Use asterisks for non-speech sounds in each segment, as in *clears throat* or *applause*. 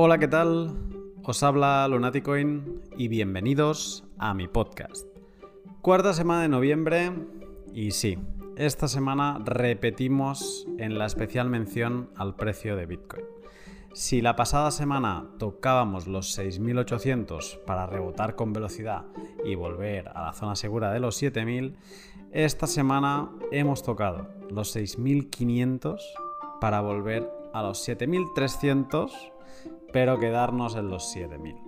Hola, ¿qué tal? Os habla Lunaticoin y bienvenidos a mi podcast. Cuarta semana de noviembre y sí, esta semana repetimos en la especial mención al precio de Bitcoin. Si la pasada semana tocábamos los 6.800 para rebotar con velocidad y volver a la zona segura de los 7.000, esta semana hemos tocado los 6.500 para volver a los 7.300, pero quedarnos en los 7.000.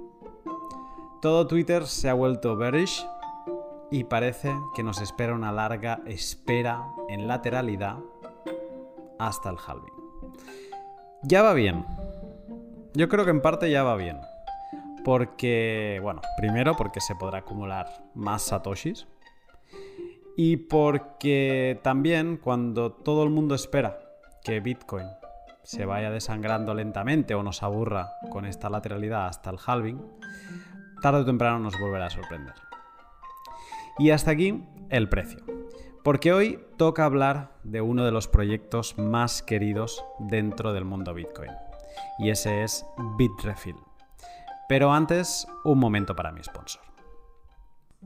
Todo Twitter se ha vuelto bearish y parece que nos espera una larga espera en lateralidad hasta el halving. Ya va bien. Yo creo que en parte ya va bien. Porque, bueno, primero porque se podrá acumular más satoshis. Y porque también cuando todo el mundo espera que Bitcoin se vaya desangrando lentamente o nos aburra con esta lateralidad hasta el halving, tarde o temprano nos volverá a sorprender. Y hasta aquí el precio. Porque hoy toca hablar de uno de los proyectos más queridos dentro del mundo Bitcoin. Y ese es Bitrefill. Pero antes, un momento para mi sponsor.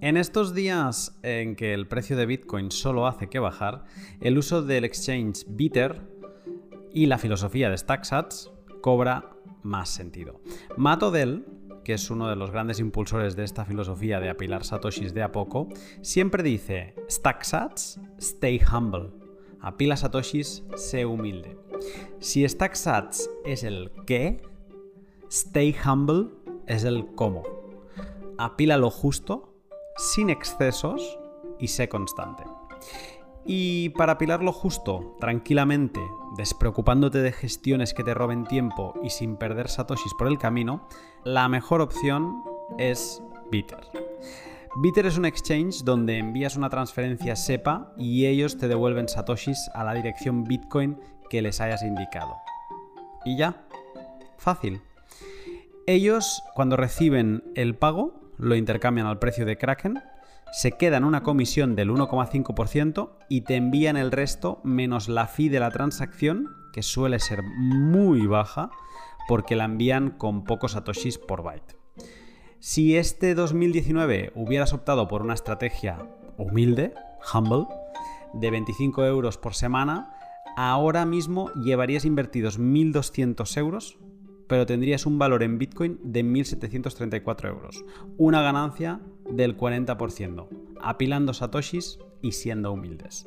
En estos días en que el precio de Bitcoin solo hace que bajar, el uso del exchange Bitter y la filosofía de StackSats cobra más sentido. Matt Odell, que es uno de los grandes impulsores de esta filosofía de apilar satoshis de a poco, siempre dice, StackSats, stay humble. Apila satoshis, sé humilde. Si StackSats es el qué, stay humble es el cómo. Apila lo justo, sin excesos y sé constante. Y para apilarlo justo, tranquilamente, despreocupándote de gestiones que te roben tiempo y sin perder satoshis por el camino, la mejor opción es Bitter. Bitter es un exchange donde envías una transferencia SEPA y ellos te devuelven satoshis a la dirección Bitcoin que les hayas indicado. Y ya, fácil. Ellos, cuando reciben el pago, lo intercambian al precio de Kraken se quedan una comisión del 1,5% y te envían el resto menos la fee de la transacción, que suele ser muy baja, porque la envían con pocos satoshis por byte. Si este 2019 hubieras optado por una estrategia humilde, humble, de 25 euros por semana, ahora mismo llevarías invertidos 1.200 euros pero tendrías un valor en Bitcoin de 1.734 euros. Una ganancia del 40%, apilando satoshis y siendo humildes.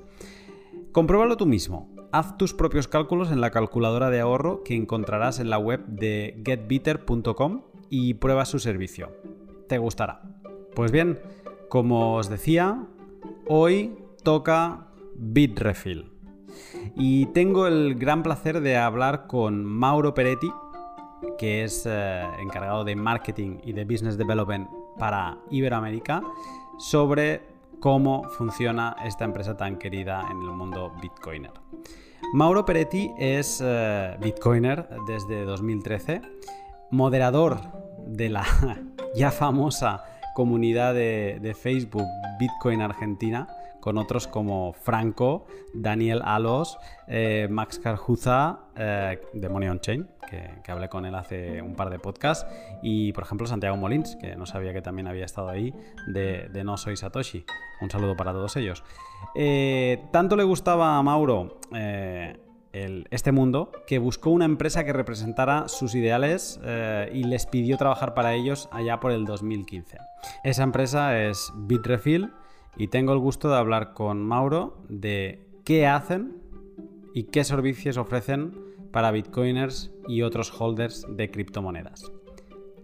Compruébalo tú mismo. Haz tus propios cálculos en la calculadora de ahorro que encontrarás en la web de getbitter.com y prueba su servicio. Te gustará. Pues bien, como os decía, hoy toca Bitrefill. Y tengo el gran placer de hablar con Mauro Peretti, que es eh, encargado de marketing y de business development para Iberoamérica, sobre cómo funciona esta empresa tan querida en el mundo bitcoiner. Mauro Peretti es eh, bitcoiner desde 2013, moderador de la *laughs* ya famosa comunidad de, Facebook Bitcoin Argentina, con otros como Franco, Daniel Alos, eh, Max Carjuza Money on Chain, que, hablé con él hace un par de podcasts, y por ejemplo Santiago Molins, que no sabía que también había estado ahí, de, No Soy Satoshi. Un saludo para todos ellos. Eh, tanto le gustaba a Mauro eh, este mundo que buscó una empresa que representara sus ideales eh, y les pidió trabajar para ellos allá por el 2015. Esa empresa es Bitrefill y tengo el gusto de hablar con Mauro de qué hacen y qué servicios ofrecen para bitcoiners y otros holders de criptomonedas.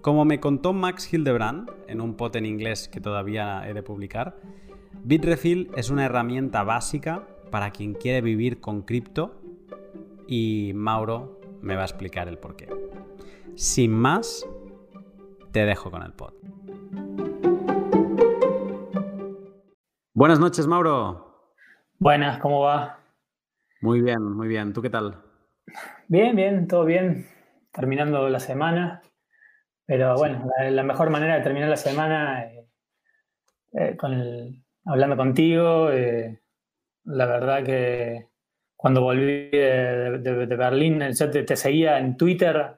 Como me contó Max Hildebrand en un pot en inglés que todavía he de publicar, Bitrefill es una herramienta básica para quien quiere vivir con cripto y Mauro me va a explicar el porqué. Sin más, te dejo con el pod. Buenas noches, Mauro. Buenas, ¿cómo va? Muy bien, muy bien. ¿Tú qué tal? Bien, bien, todo bien. Terminando la semana. Pero bueno, la, mejor manera de terminar la semana eh, eh, con hablando contigo. Eh, la verdad que cuando volví de, Berlín, yo te, seguía en Twitter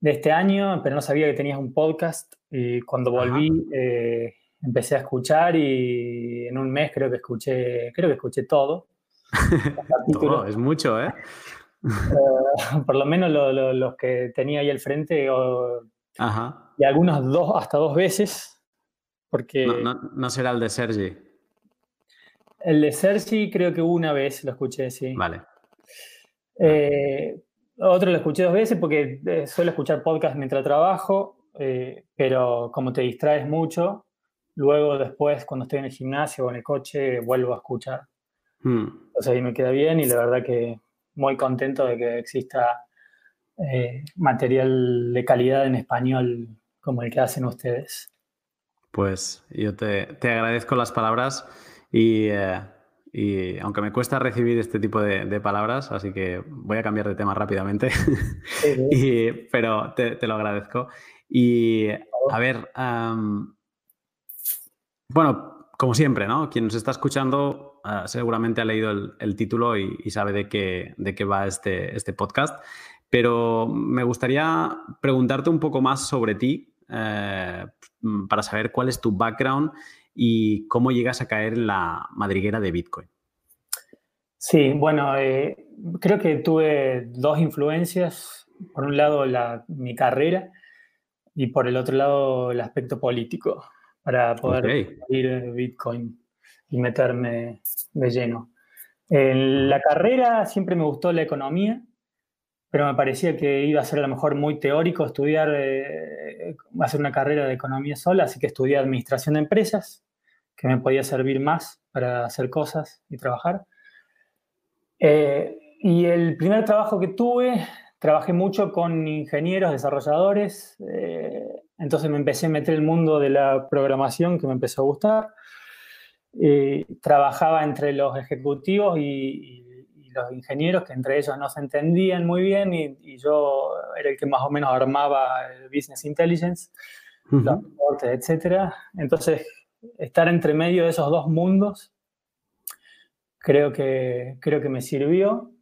de este año, pero no sabía que tenías un podcast. Y cuando volví, eh, empecé a escuchar y en un mes creo que escuché, creo que escuché todo. *laughs* todo es mucho, ¿eh? eh por lo menos los que tenía ahí al frente, y algunos dos, hasta dos veces. Porque no, será el de Sergi. El de Sergi creo que una vez lo escuché, sí. Vale. Eh, otro lo escuché dos veces porque eh, suelo escuchar podcast mientras trabajo, eh, pero como te distraes mucho, luego después cuando estoy en el gimnasio o en el coche vuelvo a escuchar. Hmm. Entonces ahí me queda bien y la verdad que muy contento de que exista eh, material de calidad en español como el que hacen ustedes. Pues yo te, te agradezco las palabras y y aunque me cuesta recibir este tipo de, palabras, así que voy a cambiar de tema rápidamente, *laughs* pero te, lo agradezco. Y a ver, bueno, como siempre, ¿no? Quien nos está escuchando ah, seguramente ha leído el, título y, sabe de qué, de qué va este, este podcast, pero me gustaría preguntarte un poco más sobre ti eh, para saber cuál es tu background y cómo llegas a caer en la madriguera de Bitcoin. Sí, bueno, eh, creo que tuve dos influencias. Por un lado, mi carrera y por el otro lado, el aspecto político para poder ir Bitcoin y meterme de lleno. En la carrera siempre me gustó la economía, pero me parecía que iba a ser a lo mejor muy teórico estudiar, eh, hacer una carrera de economía sola, así que estudié administración de empresas que me podía servir más para hacer cosas y trabajar. Eh, y el primer trabajo que tuve, trabajé mucho con ingenieros, desarrolladores, eh, entonces me empecé a meter el mundo de la programación que me empezó a gustar. trabajaba entre los ejecutivos y, los ingenieros, que entre ellos no se entendían muy bien, y, yo era el que más o menos armaba el business intelligence, los reportes, etc. Entonces estar entre medio de esos dos mundos creo que, creo que me sirvió.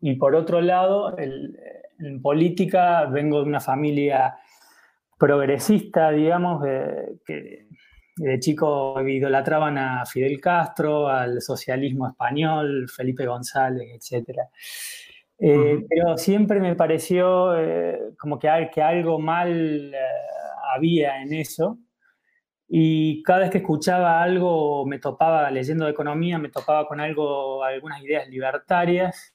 Y por otro lado, en política vengo de una familia progresista, digamos, que de chico idolatraban a Fidel Castro, al socialismo español, Felipe González, etc. Eh, pero siempre me pareció eh, como que, que, algo mal eh, había en eso y cada vez que escuchaba algo, me topaba leyendo de economía, me topaba con algo, algunas ideas libertarias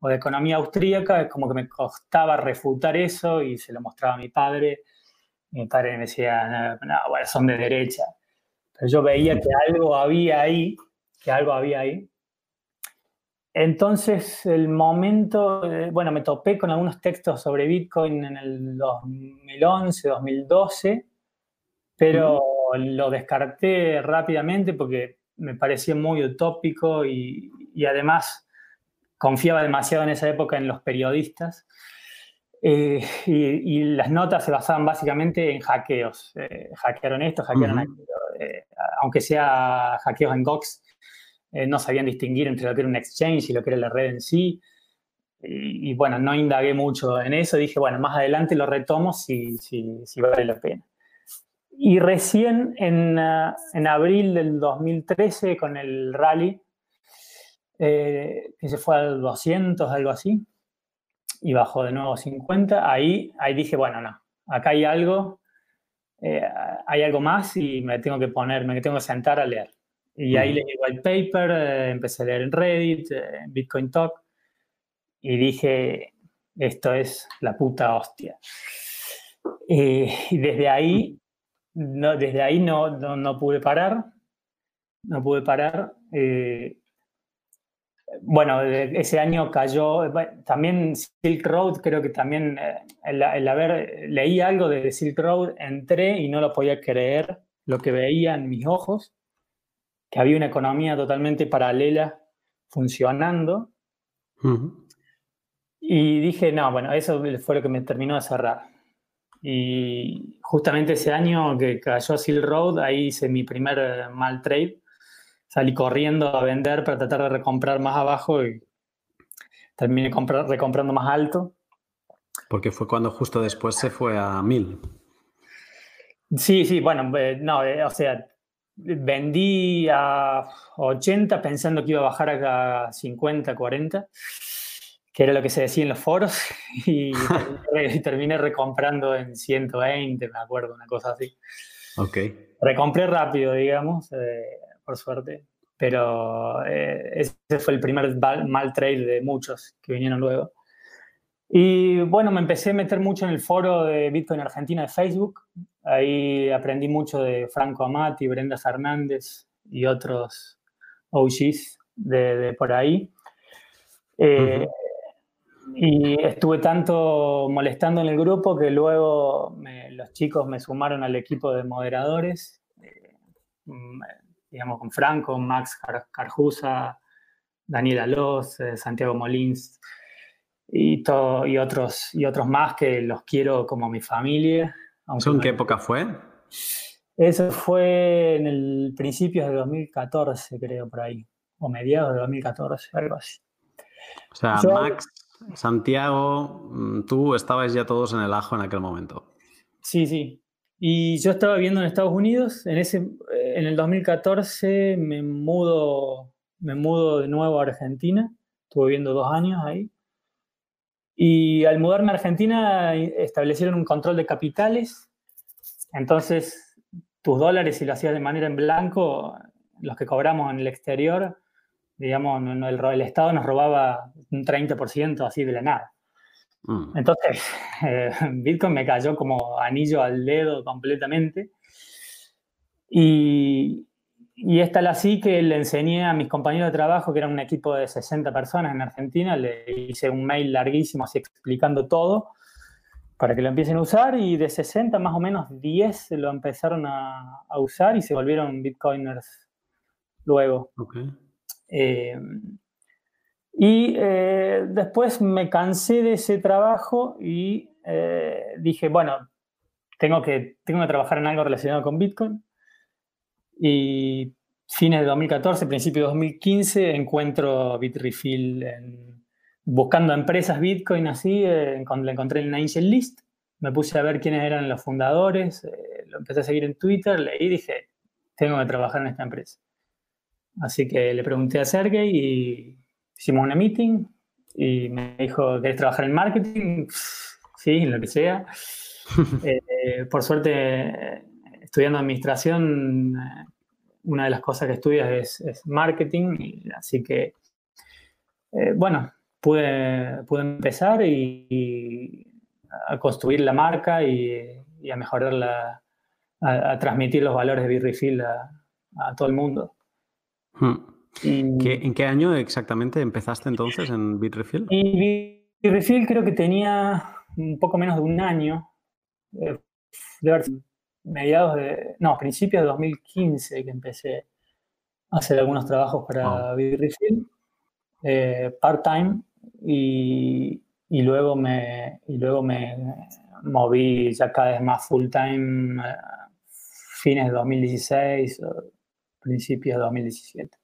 o de economía austríaca, como que me costaba refutar eso y se lo mostraba a mi padre. Mi padre me decía, no, bueno, son de derecha. Pero yo veía que algo había ahí, que algo había ahí. Entonces, el momento, eh, bueno, me topé con algunos textos sobre Bitcoin en el 2011, 2012 pero lo descarté rápidamente porque me parecía muy utópico y, además confiaba demasiado en esa época en los periodistas. Eh, y, las notas se basaban básicamente en hackeos. Eh, hackearon esto, hackearon aquello. Eh, aunque sea hackeos en Gox, no sabían distinguir entre lo que era un exchange y lo que era la red en sí. Y, bueno, no indagué mucho en eso. Dije, bueno, más adelante lo retomo si, si, si vale la pena. Y recién en, en, abril del 2013, con el rally, que se fue al 200, algo así, y bajó de nuevo a 50, ahí, ahí dije, bueno, no, acá hay algo, eh, hay algo más y me tengo que poner, me tengo que sentar a leer. Y ahí leí white paper, eh, empecé a leer en Reddit, en Bitcoin Talk, y dije, esto es la puta hostia. y desde ahí no, desde ahí no, no, pude parar, no pude parar. Eh, bueno, ese año cayó, también Silk Road, creo que también eh, el, haber, leí algo de Silk Road, entré y no lo podía creer lo que veía en mis ojos, que había una economía totalmente paralela funcionando. Y dije, no, bueno, eso fue lo que me terminó de cerrar. Y justamente ese año que cayó Silk Road, ahí hice mi primer eh, mal trade. Salí corriendo a vender para tratar de recomprar más abajo y terminé recomprando más alto. Porque fue cuando justo después se fue a 1000. Sí, sí, bueno, eh, no, eh, o sea, vendí a 80 pensando que iba a bajar a 50, 40, que era lo que se decía en los foros, *laughs* y terminé, recomprando en 120, me acuerdo, una cosa así. Ok. Recompré rápido, digamos, eh, por suerte, pero ese fue el primer mal trade de muchos que vinieron luego. Y bueno, me empecé a meter mucho en el foro de Bitcoin Argentina de Facebook. Ahí aprendí mucho de Franco Amati, Brenda Fernández y otros OGs de, por ahí. Eh, y estuve tanto molestando en el grupo que luego los chicos me sumaron al equipo de moderadores, eh, mm, digamos con Franco, Max Carjusa, Daniel Alós, eh, Santiago Molins y, todo, y, otros, y otros más que los quiero como mi familia. ¿En qué época fue? Eso fue en el principios de 2014, creo, por ahí. O mediados de 2014, algo así. O sea, Max, Santiago, mm, tú estabais ya todos en el ajo en aquel momento. Sí, sí. Y yo estaba viviendo en Estados Unidos. En, ese, en el 2014 me mudo, me mudo de nuevo a Argentina. Estuve viviendo dos años ahí. Y al mudarme a Argentina establecieron un control de capitales. Entonces, tus dólares, si lo hacías de manera en blanco, los que cobramos en el exterior, digamos, el, Estado nos robaba un 30% así de la nada. Mm. Entonces, *laughs* eh, Bitcoin me cayó como anillo al dedo completamente. Y, y es tal así que le enseñé a mis compañeros de trabajo, que eran un equipo de 60 personas en Argentina, le hice un mail larguísimo así explicando todo para que lo empiecen a usar y de 60 más o menos 10 lo empezaron a, usar y se volvieron bitcoiners luego. Eh, y eh, después me cansé de ese trabajo y eh, dije, bueno, tengo que, tengo que trabajar en algo relacionado con Bitcoin. Y fines de 2014, principio de 2015, encuentro Bitrefill buscando empresas Bitcoin así, eh, le encontré en Angel List, me puse a ver quiénes eran los fundadores, eh, lo empecé a seguir en Twitter, leí y dije, tengo que trabajar en esta empresa. Así que le pregunté a Sergey y hicimos una meeting y me dijo, ¿querés trabajar en marketing? *laughs* Sí, en lo que sea. *laughs* Eh, por suerte, estudiando administración, una de las cosas que estudias es, marketing, así que, eh, bueno, pude, pude empezar y, a construir la marca y, a mejorarla, a, transmitir los valores de Bitrefill a, a todo el mundo. Hmm. ¿En qué año exactamente empezaste entonces en Bitrefill? Y Bitrefill creo que tenía un poco menos de un año. Eh, mediados de, no, principios de 2015 que empecé a hacer algunos trabajos para oh. eh, part-time, y, y, luego me, y luego me moví ya cada vez más full-time eh, fines de 2016, principios de 2017.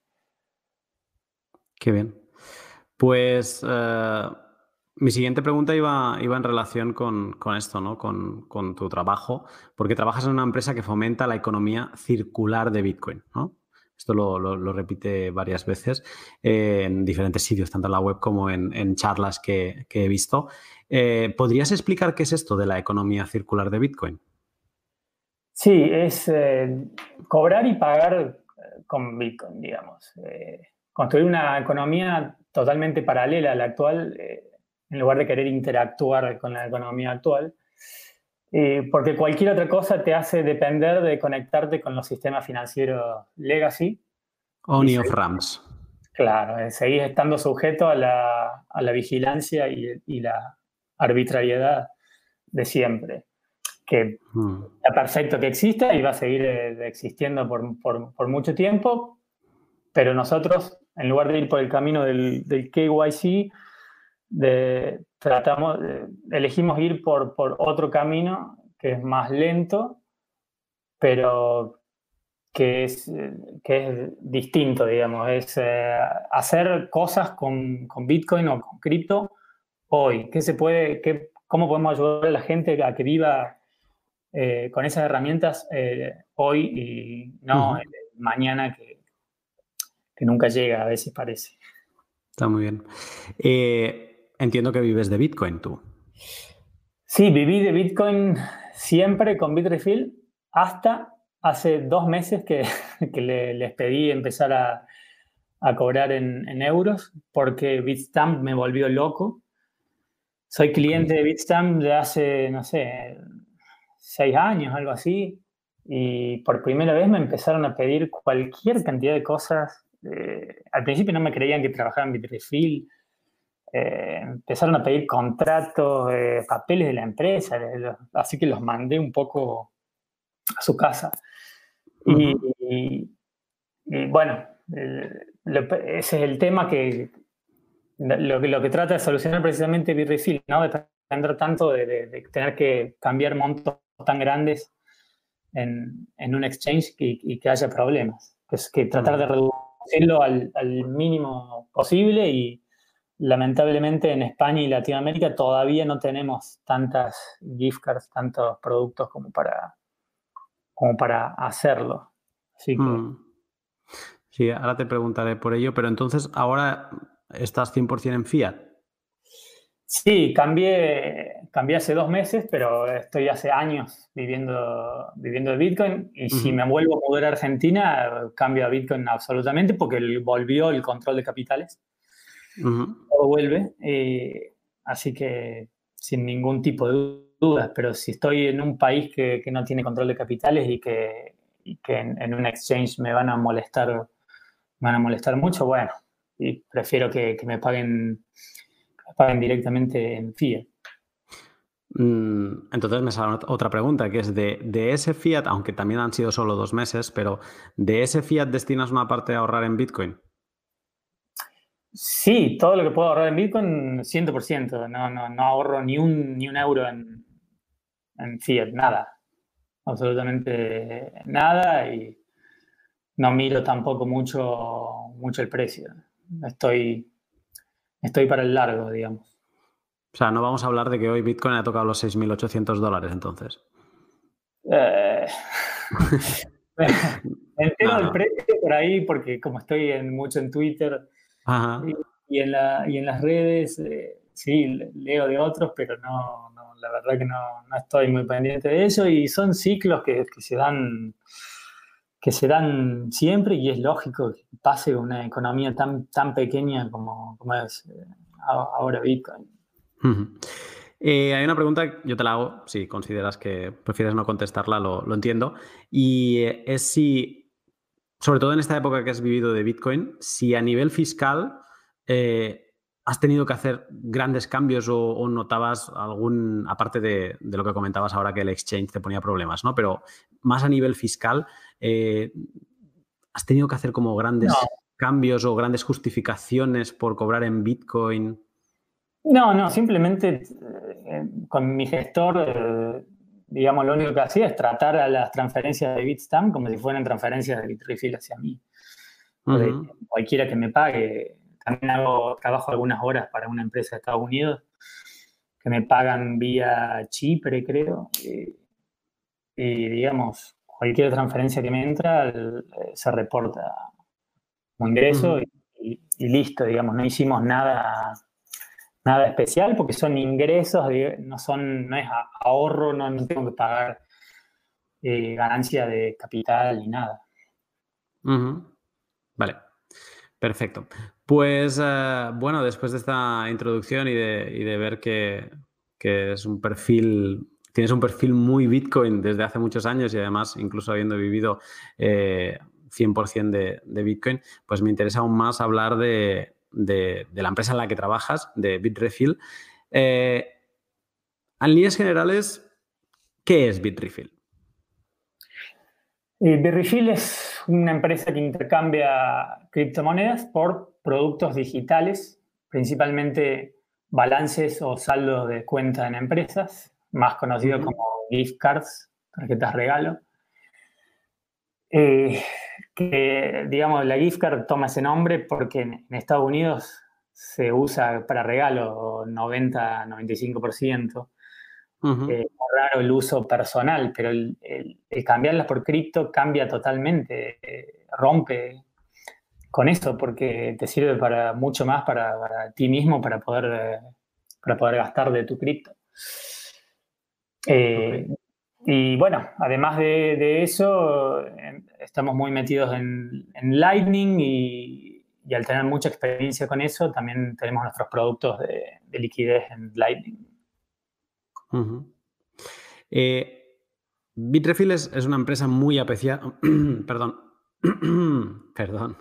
Qué bien. Pues... Eh, mi siguiente pregunta iba, iba en relación con, esto, ¿no? Con, tu trabajo, porque trabajas en una empresa que fomenta la economía circular de Bitcoin, ¿no? Esto lo, repite varias veces eh, en diferentes sitios, tanto en la web como en, charlas que, he visto. Eh, ¿Podrías explicar qué es esto de la economía circular de Bitcoin? Sí, es eh, cobrar y pagar con Bitcoin, digamos. construir una economía totalmente paralela a la actual en lugar de querer interactuar con la economía actual. Eh, porque cualquier otra cosa te hace depender de conectarte con los sistemas financieros legacy. Only of Rams. Claro, eh, seguís estando sujeto a la, a la vigilancia y, y, la arbitrariedad de siempre. Que hmm. es perfecto que exista y va a seguir eh, existiendo por, por, por, mucho tiempo, pero nosotros, en lugar de ir por el camino del, del KYC, de, tratamos, elegimos ir por, por, otro camino que es más lento, pero que es, que es distinto, digamos, es eh, hacer cosas con, con, Bitcoin o con cripto hoy. ¿Qué se puede, qué, cómo podemos ayudar a la gente a que viva eh, con esas herramientas eh, hoy y no mañana que, que, nunca llega, a veces parece. Está muy bien. Entiendo que vives de Bitcoin tú. Sí, viví de Bitcoin siempre con Bitrefill hasta hace dos meses que, *laughs* que les pedí empezar a, a cobrar en, euros porque Bitstamp me volvió loco. Soy cliente de Bitstamp de hace, no sé, seis años, algo así, y por primera vez me empezaron a pedir cualquier cantidad de cosas. Eh, al principio no me creían que trabajaba en Bitrefill. Eh, empezaron a pedir contratos, eh, papeles de la empresa, así que los mandé un poco a su casa. y, bueno, ese es el tema que lo, lo, que trata de solucionar precisamente Bitrefill, ¿no? De depender tanto de, tener que cambiar montos tan grandes en, en un exchange y, que haya problemas. Es que tratar de reducirlo al, al, mínimo posible y lamentablemente en España y Latinoamérica todavía no tenemos tantas gift cards, tantos productos como para, como para hacerlo. Así que, mm. Sí, ahora te preguntaré por ello, pero entonces ahora estás 100% en fiat. Sí, cambié, cambié hace dos meses, pero estoy hace años viviendo, viviendo de Bitcoin y si me vuelvo a mudar a Argentina, cambio a Bitcoin absolutamente porque volvió el control de capitales. Todo vuelve. así que sin ningún tipo de dudas, pero si estoy en un país que, que no tiene control de capitales y que, y que en, en, un exchange me van a molestar van a molestar mucho, bueno, y prefiero que, me paguen paguen directamente en fiat. Mm, entonces me sale otra pregunta, que es de, ese fiat, aunque también han sido solo dos meses, pero ¿de ese fiat destinas una parte a ahorrar en Bitcoin? Sí, todo lo que puedo ahorrar en Bitcoin, 100%. No, no, no ahorro ni un, ni un euro en, en fiat, nada. Absolutamente nada. Y no miro tampoco mucho, mucho el precio. Estoy, estoy para el largo, digamos. O sea, no vamos a hablar de que hoy Bitcoin ha tocado los 6.800 dólares, entonces. Eh... *laughs* *laughs* Entero el precio por ahí, porque como estoy en, mucho en Twitter y, en la, y, en las redes, eh, sí, leo de otros, pero no, no la verdad que no, no, estoy muy pendiente de eso y son ciclos que, que se dan que se dan siempre y es lógico que pase una economía tan, tan pequeña como, como es eh, ahora Bitcoin. Eh, hay una pregunta, yo te la hago, si consideras que prefieres no contestarla, lo, lo entiendo, y eh, es si, sobre todo en esta época que has vivido de Bitcoin, si a nivel fiscal has tenido que hacer grandes cambios o, notabas algún, aparte de, de, lo que comentabas ahora que el exchange te ponía problemas, ¿no? Pero más a nivel fiscal, eh, ¿Has tenido que hacer como grandes cambios o grandes justificaciones por cobrar en Bitcoin? No, no, simplemente eh, con mi gestor, eh, digamos, lo único que hacía es tratar a las transferencias de Bitstamp como si fueran transferencias de Bitrefill hacia mí. cualquiera que me pague. También hago, trabajo algunas horas para una empresa de Estados Unidos que me pagan vía Chipre, creo. y digamos, cualquier transferencia que me entra eh, se reporta como ingreso y, listo, digamos, no hicimos nada, nada especial porque son ingresos, no, son, no es ahorro, no, tengo que pagar eh, ganancia de capital ni nada. Vale, perfecto. Pues eh, bueno, después de esta introducción y de, y de ver que, que es un perfil tienes un perfil muy Bitcoin desde hace muchos años y además, incluso habiendo vivido 100% eh, de, Bitcoin, pues me interesa aún más hablar de, la empresa en la que trabajas, de Bitrefill. Eh, en líneas generales, ¿qué es Bitrefill? Eh, Bitrefill es una empresa que intercambia criptomonedas por productos digitales, principalmente balances o saldos de cuenta en empresas más conocido como gift cards, tarjetas regalo. Eh, que, digamos, la gift card toma ese nombre porque en, Estados Unidos se usa para regalo 90-95%. es raro el uso personal, pero el, cambiarlas por cripto cambia totalmente, rompe con eso, porque te sirve para mucho más para, ti mismo, para poder, para poder gastar de tu cripto. Eh, y bueno, además de, eso, estamos muy metidos en, Lightning y, al tener mucha experiencia con eso, también tenemos nuestros productos de, liquidez en Lightning. Eh, Bitrefill es, una empresa muy apreciada. *clears throat* perdón. *clears throat* perdón.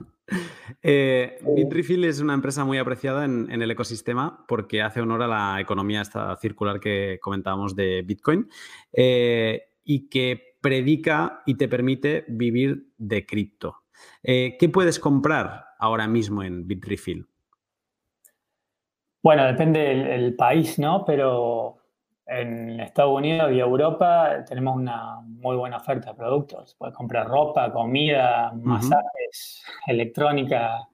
Eh, Bitrefill es una empresa muy apreciada en, el ecosistema porque hace honor a la economía esta circular que comentábamos de Bitcoin eh, y que predica y te permite vivir de cripto. Eh, ¿Qué puedes comprar ahora mismo en Bitrefill? Bueno, depende del país, ¿no? Pero en Estados Unidos y Europa tenemos una muy buena oferta de productos. Puedes comprar ropa, comida, masajes, electrónica,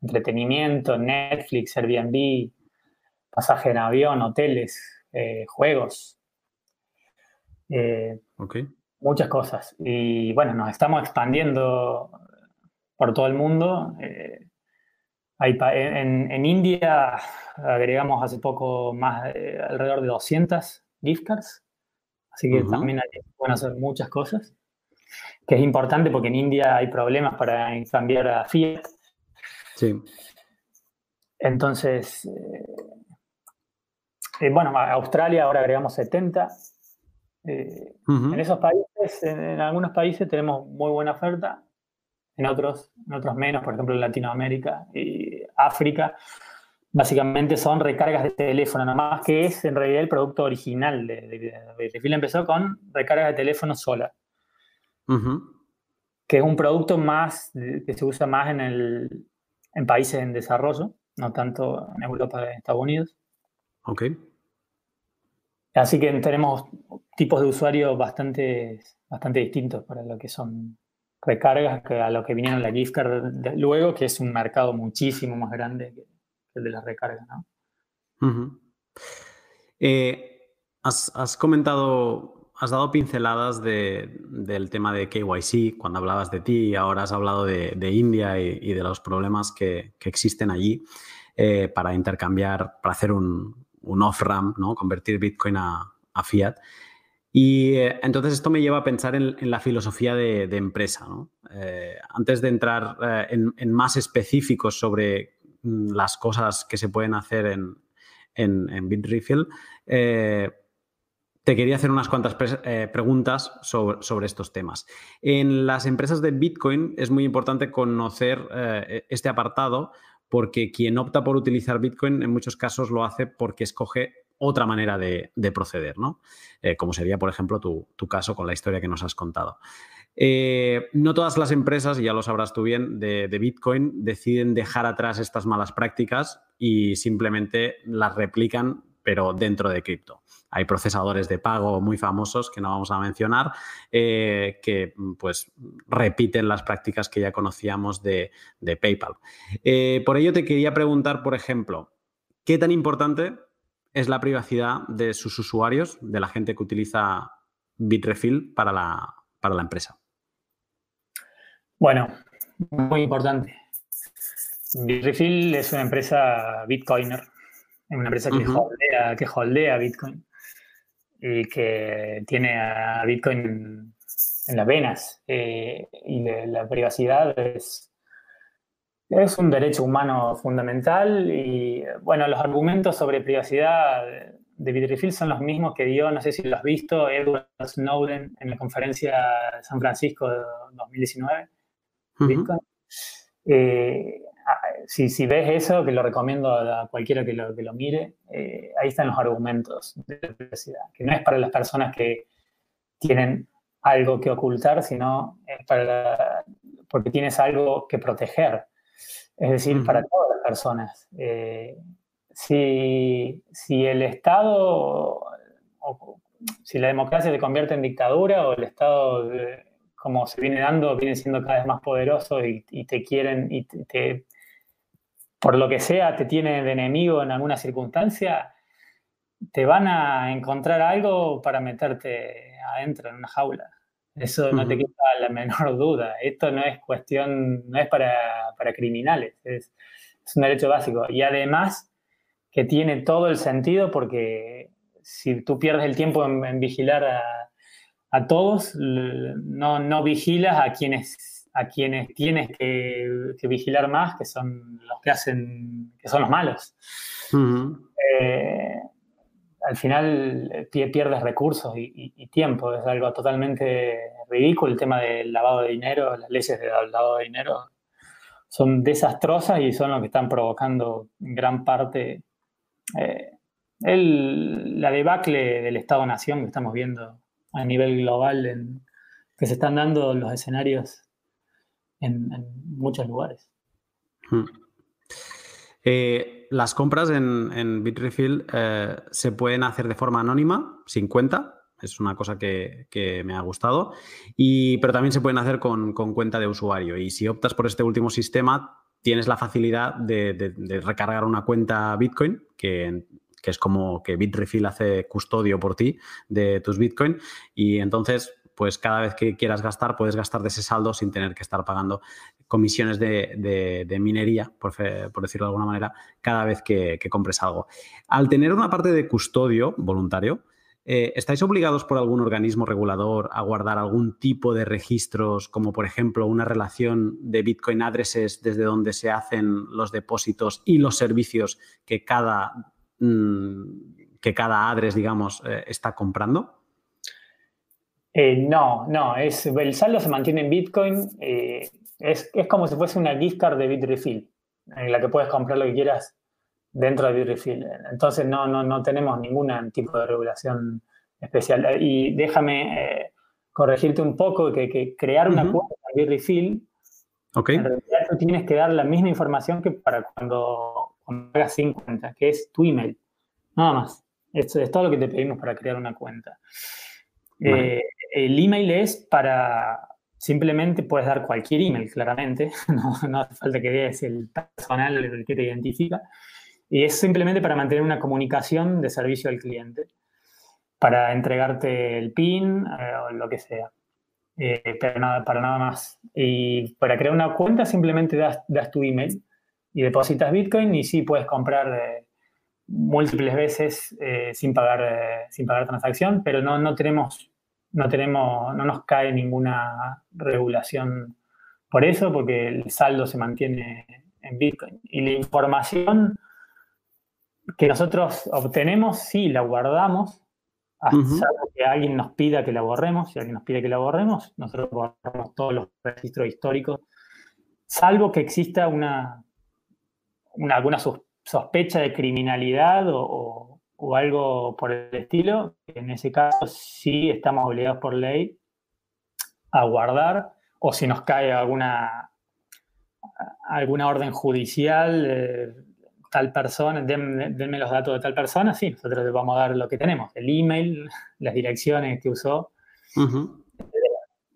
entretenimiento, Netflix, Airbnb, pasaje en avión, hoteles, eh, juegos. Eh, muchas cosas. Y bueno, nos estamos expandiendo por todo el mundo. Eh, en, India agregamos hace poco más alrededor de 200 gift cards, así que también hay, pueden hacer muchas cosas, que es importante porque en India hay problemas para cambiar a Fiat. Sí. Entonces, eh, eh, bueno, a Australia ahora agregamos 70. Eh, en esos países, en algunos países tenemos muy buena oferta en otros, en otros menos, por ejemplo en Latinoamérica y África, básicamente son recargas de teléfono, nada más que es en realidad el producto original de, de, empezó con recargas de teléfono sola, que es un producto más que se usa más en, el, en países en desarrollo, no tanto en Europa y Estados Unidos. Ok. Así que tenemos tipos de usuarios bastante, bastante distintos para lo que son recargas que a lo que vinieron la gift card luego, que es un mercado muchísimo más grande que, el de las recargas, ¿no? Eh, has, comentado, has dado pinceladas del tema de KYC cuando hablabas de ti, y ahora has hablado de, India y, de los problemas que, existen allí eh, para intercambiar, para hacer un, off-ramp, ¿no? convertir Bitcoin a fiat. Y eh, entonces esto me lleva a pensar en, la filosofía de, empresa. Eh, antes de entrar eh, en, más específicos sobre mm, las cosas que se pueden hacer en, en, Bitrefill, te quería hacer unas cuantas preguntas sobre, sobre, estos temas. En las empresas de Bitcoin es muy importante conocer este apartado porque quien opta por utilizar Bitcoin en muchos casos lo hace porque escoge otra manera de, proceder, ¿no? Eh, como sería, por ejemplo, tu, caso con la historia que nos has contado. Eh, no todas las empresas, y ya lo sabrás tú bien, de, Bitcoin deciden dejar atrás estas malas prácticas y simplemente las replican, pero dentro de cripto. Hay procesadores de pago muy famosos que no vamos a mencionar, eh, que pues repiten las prácticas que ya conocíamos de, de PayPal. por ello te quería preguntar, por ejemplo, ¿qué tan importante es la privacidad de sus usuarios, de la gente que utiliza Bitrefill para la, para la empresa? Bueno, muy importante. Bitrefill es una empresa Bitcoiner, es una empresa que, holdea, que holdea Bitcoin y que tiene a Bitcoin en las venas. Eh, y la privacidad es es un derecho humano fundamental y, bueno, los argumentos sobre privacidad de Bitrefill son los mismos que dio, no sé si lo has visto, Edward Snowden en la conferencia de San Francisco de 2019. Eh, si, ves eso, que lo recomiendo a cualquiera que lo, que lo mire, eh, ahí están los argumentos de privacidad, que no es para las personas que tienen algo que ocultar, sino es para porque tienes algo que proteger es decir, para todas las personas. Eh, si, el Estado, si la democracia se convierte en dictadura o el Estado, como se viene dando, viene siendo cada vez más poderoso y, te quieren, y te, por lo que sea, te tiene de enemigo en alguna circunstancia, te van a encontrar algo para meterte adentro en una jaula. Eso no te quita la menor *laughs* duda. Esto no es cuestión, no es para, para criminales, es, es, un derecho básico. Y además que tiene todo el sentido porque si tú pierdes el tiempo en, vigilar a, a, todos, no, no vigilas a quienes, a quienes tienes que, que, vigilar más, que son los que hacen, que son los malos al final eh, pierdes recursos y, tiempo. Es algo totalmente ridículo el tema del lavado de dinero, las leyes del lavado de dinero son desastrosas y son lo que están provocando en gran parte eh, la debacle del Estado-Nación que estamos viendo a nivel global, en, que se están dando los escenarios en, muchos lugares. Hmm. Eh, las compras en, Bitrefill eh, se pueden hacer de forma anónima, sin cuenta. Es una cosa que, me ha gustado. Y, pero también se pueden hacer con, cuenta de usuario. Y si optas por este último sistema, tienes la facilidad de, recargar una cuenta Bitcoin, que, que, es como que Bitrefill hace custodio por ti de tus Bitcoin. Y entonces pues cada vez que quieras gastar, puedes gastar de ese saldo sin tener que estar pagando comisiones de, minería, por, decirlo de alguna manera, cada vez que, compres algo. Al tener una parte de custodio voluntario, eh, ¿Estáis obligados por algún organismo regulador a guardar algún tipo de registros, como por ejemplo una relación de Bitcoin addresses desde donde se hacen los depósitos y los servicios que cada, mm, que cada address, digamos, eh, está comprando? Eh, no, no, es, el saldo se mantiene en Bitcoin. Eh, es, como si fuese una gift card de Bitrefill, en la que puedes comprar lo que quieras dentro de Bitrefill. Entonces no, no, no tenemos ningún tipo de regulación especial. Y déjame eh, corregirte un poco que, crear una cuenta en Bitrefill, okay. en realidad tú tienes que dar la misma información que para cuando, hagas sin cuenta, que es tu email. Nada más. Esto es todo lo que te pedimos para crear una cuenta. Eh, el email es para, simplemente puedes dar cualquier email, claramente, *laughs* no, hace falta que veas el personal el que te identifica, y es simplemente para mantener una comunicación de servicio al cliente, para entregarte el PIN eh, o lo que sea, eh, pero nada, para nada más. Y para crear una cuenta simplemente das, tu email y depositas Bitcoin y sí puedes comprar múltiples veces sin, pagar, sin pagar transacción, pero no, no tenemos no tenemos, no nos cae ninguna regulación por eso, porque el saldo se mantiene en Bitcoin. Y la información que nosotros obtenemos, sí, la guardamos, hasta que alguien nos pida que la borremos. Si alguien nos pide que la borremos, nosotros borramos todos los registros históricos, salvo que exista una, una alguna sospecha de criminalidad o o algo por el estilo, en ese caso sí estamos obligados por ley a guardar, o si nos cae alguna, alguna orden judicial, tal persona, denme, los datos de tal persona, sí, nosotros les vamos a dar lo que tenemos, el email, las direcciones que usó.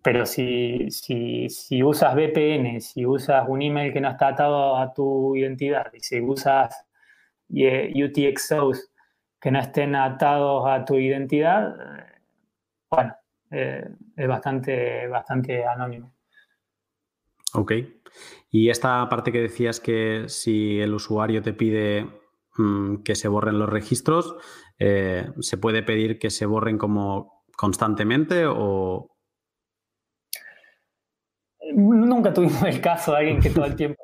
Pero si, si, si, usas VPN, si usas un email que no está atado a tu identidad, y si usas eh, UTXOs que no estén atados a tu identidad, eh, bueno, eh, es bastante, bastante anónimo. Ok. Y esta parte que decías que si el usuario te pide mm, que se borren los registros, eh, ¿se puede pedir que se borren como constantemente o...? Nunca tuvimos el caso de alguien que todo el *laughs* tiempo...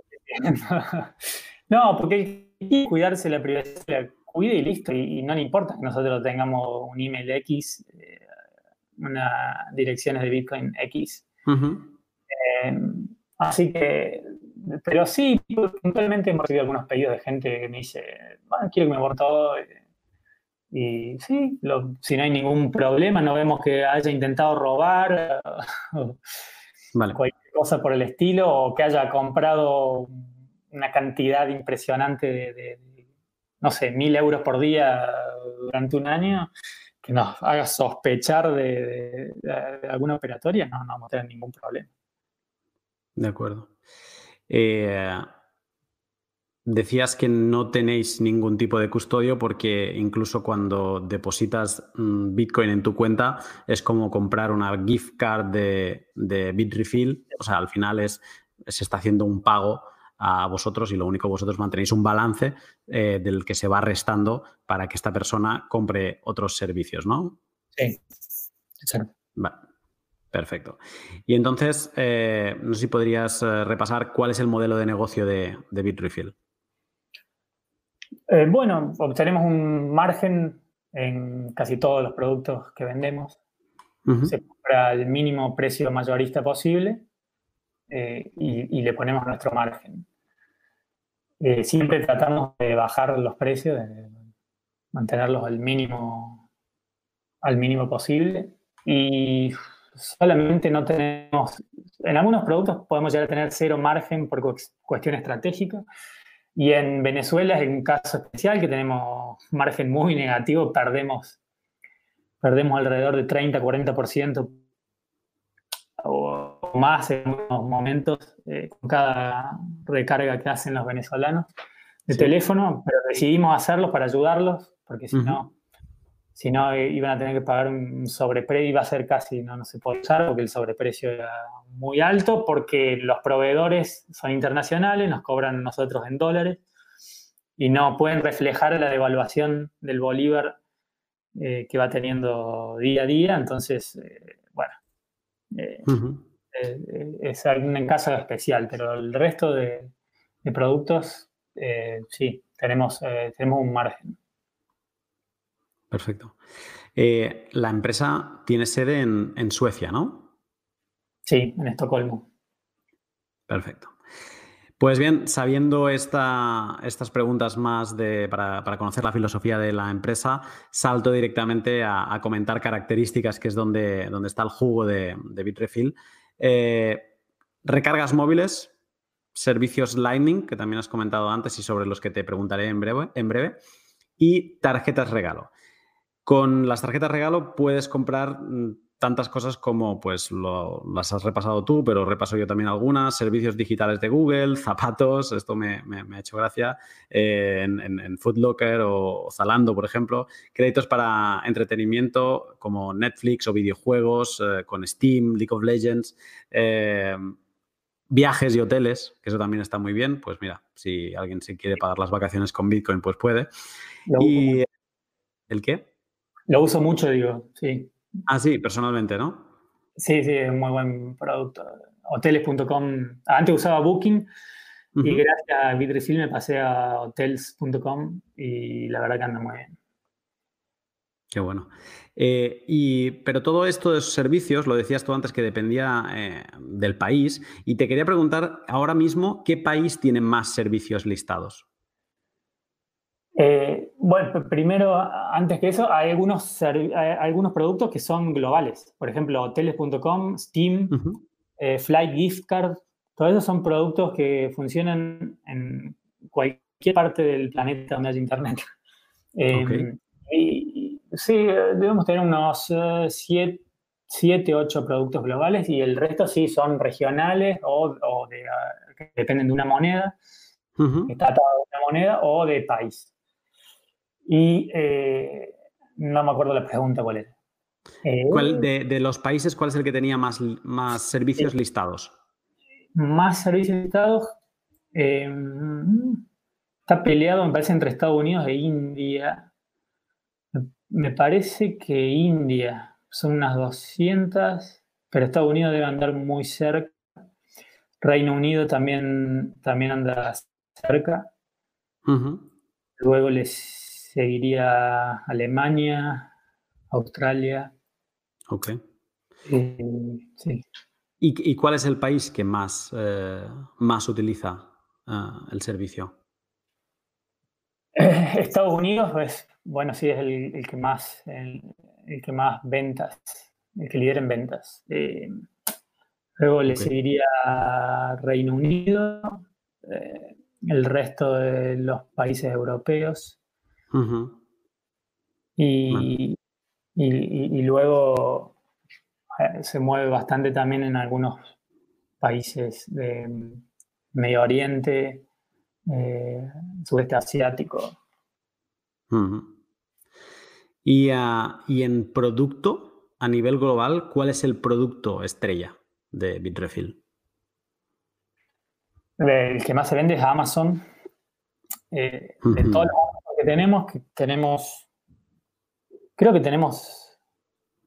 no, porque hay que cuidarse la privacidad cuide y listo, y, no le importa que nosotros tengamos un email X, eh, una direcciones de Bitcoin X. Eh, así que, pero sí, puntualmente hemos recibido algunos pedidos de gente que me dice, quiero que me borre todo. Y sí, si no hay ningún problema, no vemos que haya intentado robar *laughs* cualquier cosa por el estilo o que haya comprado una cantidad impresionante de no sé, mil euros por día durante un año, que nos haga sospechar de, alguna operatoria, no, no vamos a tener ningún problema. De acuerdo. Eh, decías que no tenéis ningún tipo de custodio porque incluso cuando depositas mm, Bitcoin en tu cuenta es como comprar una gift card de, de Bitrefill. O sea, al final es, se está haciendo un pago a vosotros y lo único vosotros mantenéis un balance eh, del que se va restando para que esta persona compre otros servicios, ¿no? Sí, exacto. Perfecto. Y entonces, eh, no sé si podrías eh, repasar cuál es el modelo de negocio de, de Bitrefill. Bueno, obtenemos un margen en casi todos los productos que vendemos. Se compra al mínimo precio mayorista posible y, le ponemos nuestro margen. Siempre tratamos de bajar los precios, de mantenerlos al mínimo, al mínimo posible. Y solamente no tenemos, en algunos productos podemos llegar a tener cero margen por cuestión estratégica. Y en Venezuela es un caso especial que tenemos margen muy negativo, perdemos, perdemos alrededor de 30-40% o más en unos momentos eh, con cada recarga que hacen los venezolanos de teléfono, pero decidimos hacerlo para ayudarlos, porque si no, si no eh, iban a tener que pagar un sobreprecio, iba a ser casi, no, no se puede usar porque el sobreprecio era muy alto, porque los proveedores son internacionales, nos cobran nosotros en dólares y no pueden reflejar la devaluación del bolívar eh, que va teniendo día a día. Entonces, eh, bueno, es un caso especial, pero el resto de, de productos, sí, tenemos, tenemos un margen. Perfecto. Eh, la empresa tiene sede en, Suecia, ¿no? Sí, en Estocolmo. Perfecto. Pues bien, sabiendo estas preguntas más para, conocer la filosofía de la empresa, salto directamente a, comentar características, que es donde, donde, está el jugo de, de Bitrefill. Eh, recargas móviles, servicios Lightning, que también has comentado antes y sobre los que te preguntaré en breve, en breve y tarjetas regalo. Con las tarjetas regalo puedes comprar mm, tantas cosas como pues las has repasado tú, pero repaso yo también algunas, servicios digitales de Google, zapatos, esto me, ha hecho gracia, eh, en, en, Foodlocker o Zalando, por ejemplo, créditos para entretenimiento como Netflix o videojuegos eh, con Steam, League of Legends, eh, viajes y hoteles, que eso también está muy bien, pues mira, si alguien se quiere pagar las vacaciones con Bitcoin, pues puede. y, ¿El qué? Lo uso mucho, digo, sí. Ah, sí, personalmente, ¿no? Sí, sí, es un muy buen producto. Hoteles.com. Antes usaba Booking y gracias a Bitrefill me pasé a hotels.com y la verdad que anda muy bien. Qué bueno. Eh, y, pero todo esto de esos servicios, lo decías tú antes que dependía eh, del país, y te quería preguntar ahora mismo qué país tiene más servicios listados. Eh, bueno, primero, antes que eso, hay algunos, algunos productos que son globales. Por ejemplo, hoteles.com, Steam, eh, Flight Gift Card. Todos esos son productos que funcionan en cualquier parte del planeta donde haya internet. *laughs* Em, y, sí, debemos tener unos 7, 8 productos globales y el resto sí son regionales o, ah, que dependen de una moneda, está atado a una moneda o de país. Y eh, no me acuerdo la pregunta cuál era. ¿Cuál eh, de, los países, cuál es el que tenía más, más servicios listados? Más servicios listados. Em, está peleado, me parece, entre Estados Unidos e India. Me parece que India son unas 200, pero Estados Unidos debe andar muy cerca. Reino Unido también, también anda cerca. Luego les seguiría Alemania, Australia. Ok. Eh, sí. ¿Y, cuál es el país que más, eh, más utiliza eh, el servicio? Estados Unidos, pues, bueno, sí, es el, que más, el, que más ventas, el que lidera en ventas. luego le seguiría Reino Unido, el resto de los países europeos, y, y, luego eh, se mueve bastante también en algunos países de Medio Oriente, eh, sudeste asiático. y, ah, y en producto, a nivel global, ¿cuál es el producto estrella de Bitrefill? El que más se vende es Amazon. Eh, de todos los que tenemos, que tenemos, creo que tenemos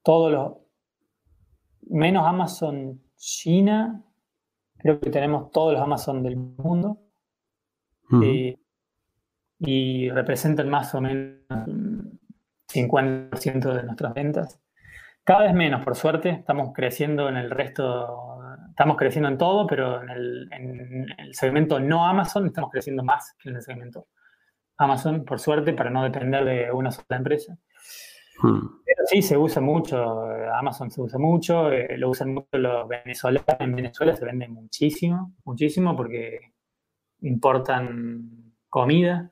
todos los, menos Amazon China, creo que tenemos todos los Amazon del mundo. Eh, y representan más o menos 50% de nuestras ventas. Cada vez menos, por suerte, estamos creciendo en el resto, estamos creciendo en todo, pero en el, segmento no Amazon estamos creciendo más que en el segmento Amazon, por suerte, para no depender de una sola empresa. Hmm. Pero sí, se usa mucho, Amazon se usa mucho, eh, lo usan mucho los venezolanos, en Venezuela se vende muchísimo, muchísimo porque importan comida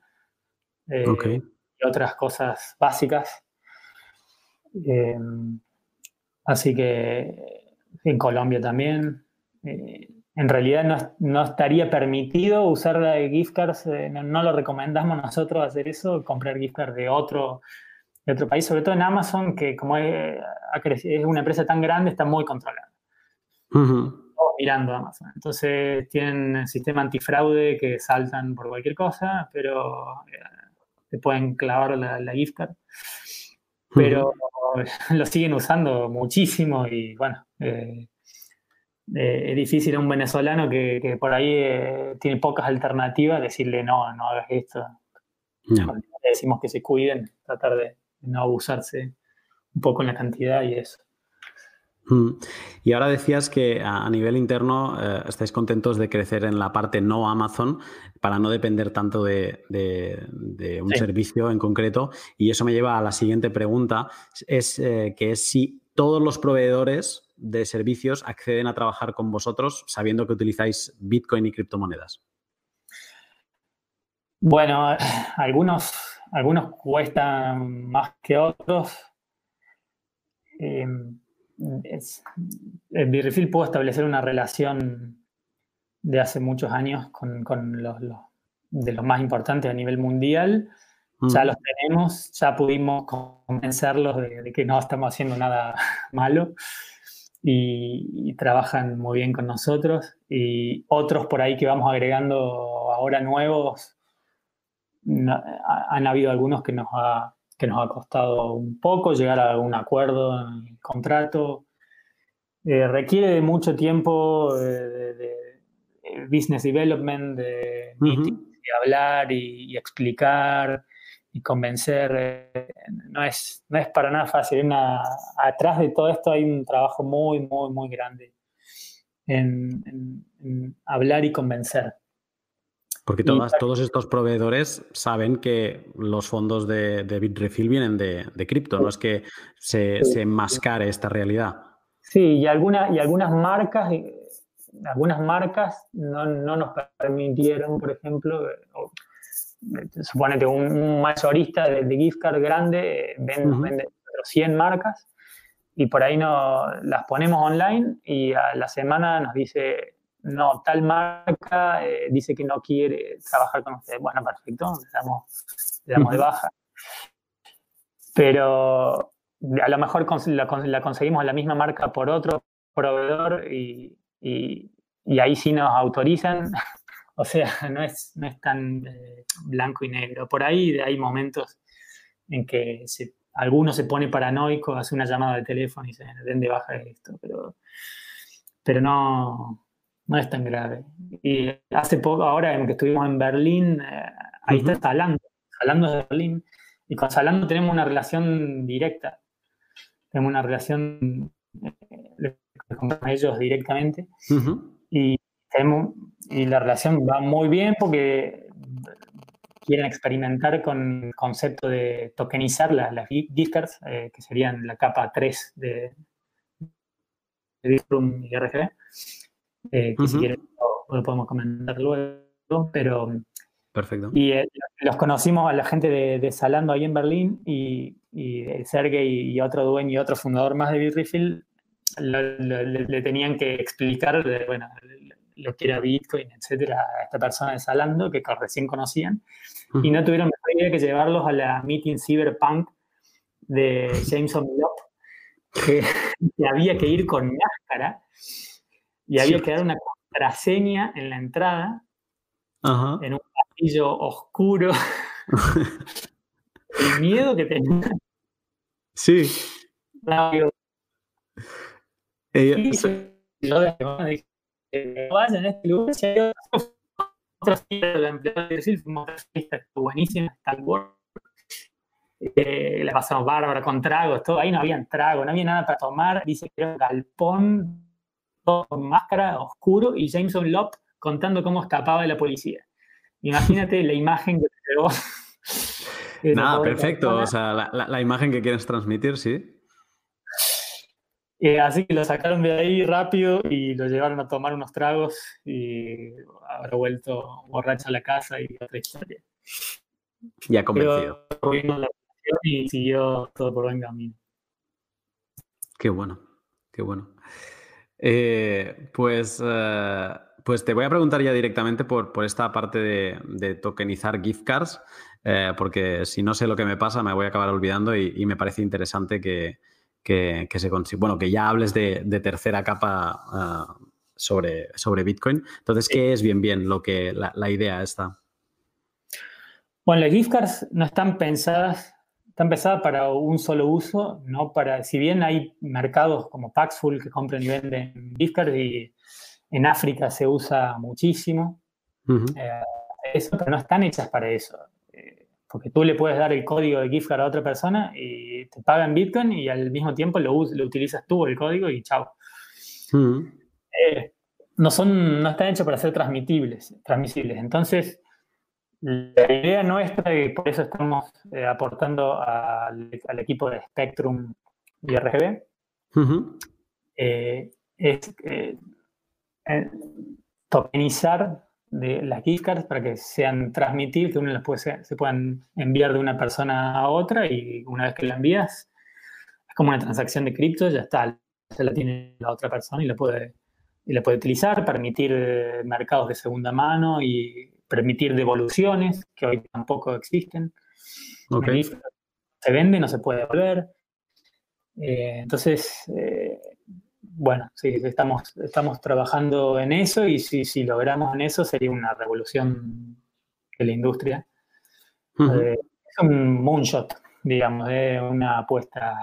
eh, y otras cosas básicas. Eh, Así que en Colombia también. Eh, en realidad no, estaría permitido usar gift cards, eh, no, lo recomendamos nosotros hacer eso, comprar gift cards de otro, de otro país, sobre todo en Amazon, que como es, una empresa tan grande, está muy controlada. mirando Amazon. Entonces tienen sistema antifraude que saltan por cualquier cosa, pero eh, te pueden clavar la, gift card. Pero *laughs* lo siguen usando muchísimo y bueno, eh, eh, es difícil a un venezolano que, por ahí eh, tiene pocas alternativas decirle no, no hagas esto. Le decimos que se cuiden, tratar de no abusarse un poco en la cantidad y eso. Mm. Y ahora decías que a nivel interno eh, estáis contentos de crecer en la parte no Amazon para no depender tanto de, un servicio en concreto. Y eso me lleva a la siguiente pregunta, es eh, que es si todos los proveedores de servicios acceden a trabajar con vosotros sabiendo que utilizáis Bitcoin y criptomonedas. Bueno, algunos, algunos cuestan más que otros. Em, es, en puedo establecer una relación de hace muchos años con, los, de los más importantes a nivel mundial. Ya mm. los tenemos, ya pudimos convencerlos de, que no estamos haciendo nada *laughs* malo y, trabajan muy bien con nosotros. Y otros por ahí que vamos agregando ahora nuevos, han habido algunos que nos ha que nos ha costado un poco llegar a un acuerdo en el contrato. Eh, requiere de mucho tiempo de, business development, de, hablar y, explicar y convencer. Eh, no, es, no es para nada fácil. atrás de todo esto hay un trabajo muy, muy, muy grande en hablar y convencer. Porque todos estos proveedores saben que los fondos de, de Bitrefill vienen de, cripto, no es que se, enmascare esta realidad. Sí, y, alguna, y algunas marcas, algunas marcas no, nos permitieron, por ejemplo, suponete un, un mayorista de, gift card grande vende, 100 marcas y por ahí no, las ponemos online y a la semana nos dice no, tal marca eh, dice que no quiere trabajar con ustedes. Bueno, perfecto, le damos, de baja. Pero a lo mejor la, conseguimos la misma marca por otro proveedor y, ahí sí nos autorizan. O sea, *laughs* no es, no es tan eh, blanco y negro. Por ahí hay momentos en que alguno se pone paranoico, hace una llamada de teléfono y se den de baja esto, pero, pero no, no es tan grave. Y hace poco, ahora en que estuvimos en Berlín, eh, ahí está Salando, Salando de Berlín, y con Salando tenemos una relación directa. Tenemos una relación eh, con ellos directamente. y, tenemos, y la relación va muy bien porque quieren experimentar con el concepto de tokenizar las, las gift cards, eh, que serían la capa 3 de, de y RGB. Eh, que si quieren lo, podemos comentar luego, pero... Perfecto. Y eh, los conocimos a la gente de, Salando ahí en Berlín y, y Sergey y otro dueño y otro fundador más de Bitrefill le, tenían que explicar, bueno, lo que era Bitcoin, etcétera, a esta persona de Salando que recién conocían, y no tuvieron mejor idea que llevarlos a la meeting Cyberpunk de Jameson Lop, *laughs* que, había que ir con máscara y había que dar una contraseña en la entrada, en un pasillo oscuro. *laughs* El miedo que tenía. Sí. Ella, y yo de dije, vayan a este lugar, si hay otros de la empleada de decir, fuimos buenísima, Star Wars. Eh, la pasamos bárbara con tragos, todo. Ahí no había trago, no había nada para tomar. Dice que era un galpón, todo con máscara, oscuro, y Jameson Lop contando cómo escapaba de la policía. Imagínate la imagen que te llevó. Nada, perfecto. O sea, la, la, imagen que quieres transmitir, sí. Eh, así que lo sacaron de ahí rápido y lo llevaron a tomar unos tragos y habrá vuelto borracho a la casa y otra historia. Ya convencido. y siguió todo por buen camino. Qué bueno, qué bueno. Eh, pues, eh, pues te voy a preguntar ya directamente por, por esta parte de, de tokenizar gift cards. Eh, porque si no sé lo que me pasa me voy a acabar olvidando y, me parece interesante que, se consiga, bueno, que ya hables de, tercera capa ah, sobre, sobre Bitcoin. Entonces, ¿qué es bien bien lo que la, idea está? Bueno, las gift cards no están pensadas, están pensadas para un solo uso, no para, si bien hay mercados como Paxful que compran y venden gift cards y en África se usa muchísimo, eh, eso, pero no están hechas para eso porque tú le puedes dar el código de gift card a otra persona y te paga en Bitcoin y al mismo tiempo lo, lo utilizas tú el código y chao. Mm. Eh, no, son, no están hechos para ser transmitibles, transmisibles. Entonces, la idea nuestra, y por eso estamos eh, aportando al, equipo de Spectrum y RGB, eh, es tokenizar de las gift cards para que sean transmitibles, que uno las puede, se puedan enviar de una persona a otra y una vez que la envías, es como una transacción de cripto, ya está, se la tiene la otra persona y la puede, y la puede utilizar, permitir eh, mercados de segunda mano y permitir devoluciones, que hoy tampoco existen. Se vende, no se puede devolver. Eh, entonces, eh, bueno, sí, estamos, estamos trabajando en eso y si, si logramos en eso sería una revolución de la industria. Eh, es un moonshot, digamos, es una apuesta,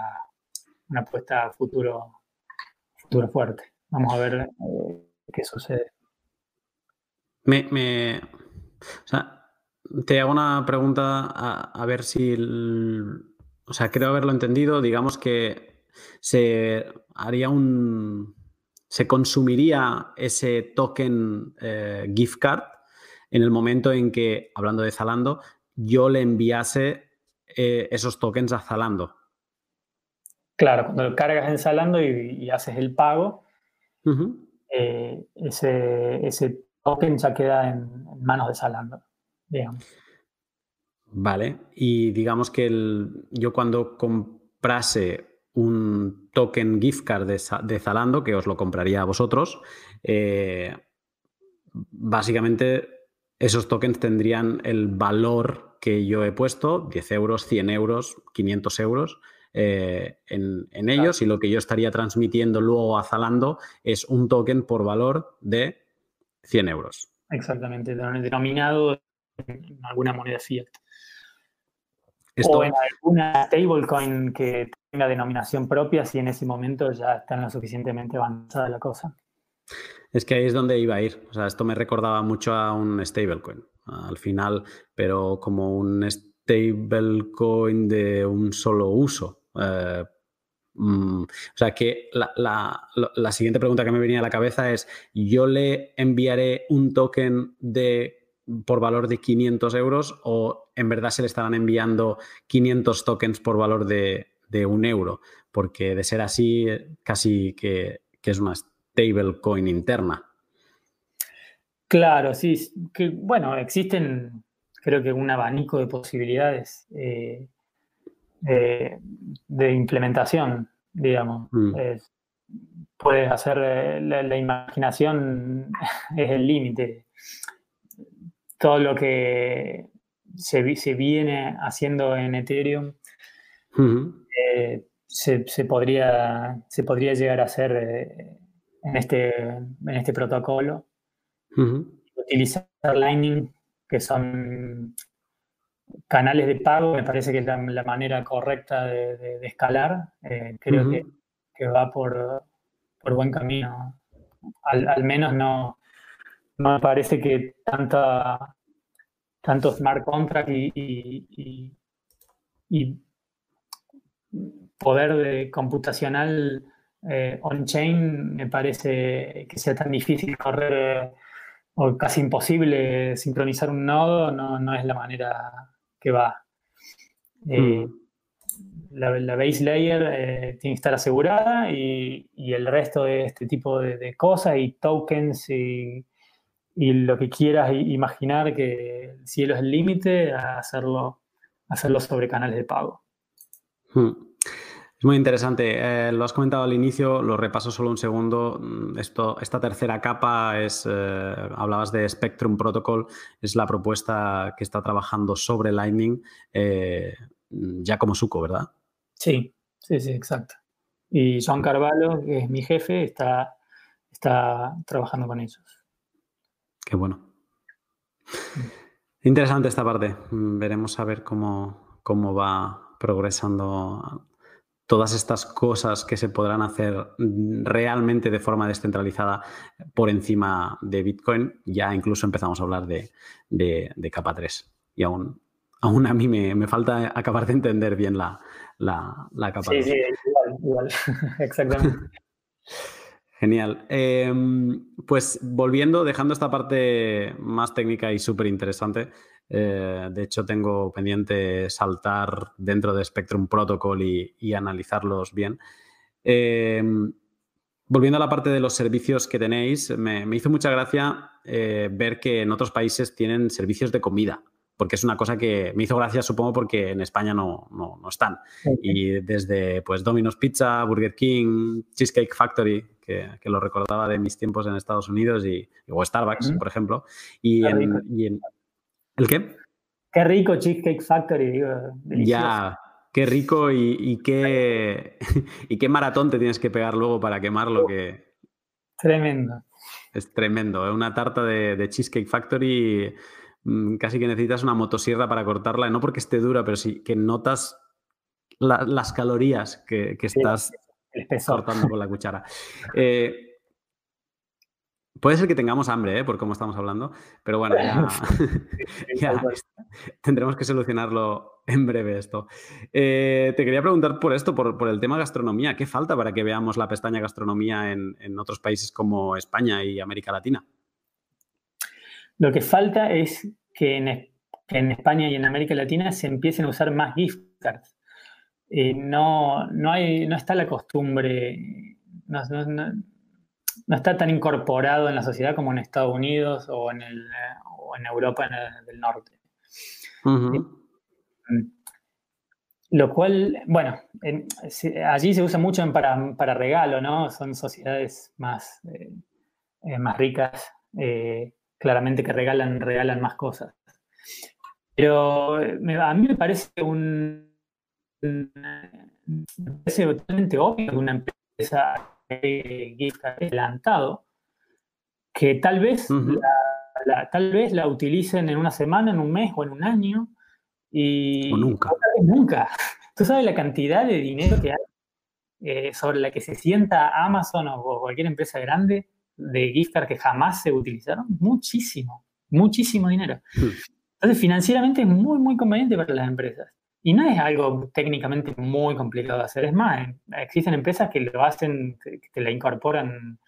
una apuesta a futuro, futuro fuerte. Vamos a ver eh, qué sucede. Me, me, o sea, te hago una pregunta a, a ver si, o sea, creo haberlo entendido. Digamos que se haría un. se consumiría ese token eh, gift card en el momento en que, hablando de Zalando, yo le enviase eh, esos tokens a Zalando. Claro, cuando lo cargas en Zalando y, haces el pago, eh, ese, token ya queda en, manos de Zalando, digamos. Vale, y digamos que yo cuando comprase un token gift card de, Zalando que os lo compraría a vosotros. Eh, básicamente, esos tokens tendrían el valor que yo he puesto, 10 euros, 100 euros, 500 euros. Eh, en, ellos y lo que yo estaría transmitiendo luego a Zalando es un token por valor de 100 euros. Exactamente, denominado en alguna moneda fiat. O en alguna stablecoin que tenga denominación propia, si en ese momento ya está lo suficientemente avanzada la cosa. Es que ahí es donde iba a ir. O sea, esto me recordaba mucho a un stablecoin al final, pero como un stablecoin de un solo uso. Eh, mm, o sea que la, la, siguiente pregunta que me venía a la cabeza es, yo le enviaré un token de por valor de 500 euros o en verdad se le estarán enviando 500 tokens por valor de, un euro, porque de ser así casi que, es una stablecoin interna. Claro, sí, que bueno, existen creo que un abanico de posibilidades eh, de implementación, digamos. Mm. puedes hacer, eh, la, imaginación *laughs* es el límite. Todo lo que se, se, viene haciendo en Ethereum eh, se, podría, se podría llegar a hacer eh, en, este, en este protocolo. Utilizar Lightning, que son canales de pago, me parece que es la, manera correcta de, escalar. creo que, que va por, por buen camino. Al, menos no, me parece que tanta, tanto smart contract y, poder de computacional eh, on-chain me parece que sea tan difícil correr eh, o casi imposible sincronizar un nodo, no, es la manera que va. Eh, mm la, base layer eh, tiene que estar asegurada y, el resto de este tipo de, cosas y tokens y, lo que quieras imaginar que el cielo es el límite, hacerlo, hacerlo sobre canales de pago. Hmm. Es muy interesante. Eh, lo has comentado al inicio, lo repaso solo un segundo. Mm, esto, esta tercera capa es, eh, hablabas de Spectrum Protocol, es la propuesta que está trabajando sobre Lightning, ya como suco, ¿verdad? Sí, sí, sí, exacto. Y John Carvalho, que es mi jefe, está, está trabajando con ellos. Qué bueno. Interesante esta parte. Mm, veremos a ver cómo, cómo va progresando todas estas cosas que se podrán hacer realmente de forma descentralizada por encima de Bitcoin. Ya incluso empezamos a hablar de, de, capa 3 y aún, aún a mí me, me falta acabar de entender bien la, la, la Sí, sí, igual, igual. *laughs* exactamente. *laughs* Genial. Em, pues volviendo, dejando esta parte más técnica y súper interesante, eh, de hecho tengo pendiente saltar dentro de Spectrum Protocol y, analizarlos bien. Em, volviendo a la parte de los servicios que tenéis, me, hizo mucha gracia eh, ver que en otros países tienen servicios de comida porque es una cosa que me hizo gracia, supongo, porque en España no, no, están. Y desde pues Domino's Pizza, Burger King, Cheesecake Factory, que, lo recordaba de mis tiempos en Estados Unidos, y, o Starbucks, por ejemplo. Y en, ¿El qué? Qué rico Cheesecake Factory, digo. Ya, qué rico y, qué, *laughs* y qué maratón te tienes que pegar luego para quemar lo que... Tremendo. Es tremendo. ¿eh? Una tarta de, de Cheesecake Factory Mm, casi que necesitas una motosierra para cortarla, no porque esté dura, pero sí que notas las calorías que, estás *laughs* cortando con la cuchara. Eh, puede ser que tengamos hambre, ¿eh? por cómo estamos hablando, pero bueno, ya, *laughs* tendremos que solucionarlo en breve esto. Eh, te quería preguntar por esto, por, el tema gastronomía. ¿Qué falta para que veamos la pestaña gastronomía en otros países como España y América Latina? Lo que falta es que en, España y en América Latina se empiecen a usar más gift cards. Eh, no, no, hay, no está la costumbre, no, está tan incorporado en la sociedad como en Estados Unidos o en, el, en Europa del Norte. Eh, lo cual, bueno, allí se usa mucho para, para, regalo, ¿no? Son sociedades más, eh, más ricas claramente que regalan, regalan más cosas. Pero a mí me parece un, me parece totalmente obvio que una empresa gift adelantado que tal vez, la, tal vez la utilicen en una semana, en un mes o en un año y o nunca. nunca. *laughs* Tú sabes la cantidad de dinero que hay eh, sobre la que se sienta Amazon o cualquier empresa grande de gift cards que jamás se utilizaron, muchísimo, muchísimo dinero. Hmm. Entonces, financieramente es muy, muy conveniente para las empresas. Y no es algo técnicamente muy complicado de hacer. Es más, existen empresas que lo hacen, que te la incorporan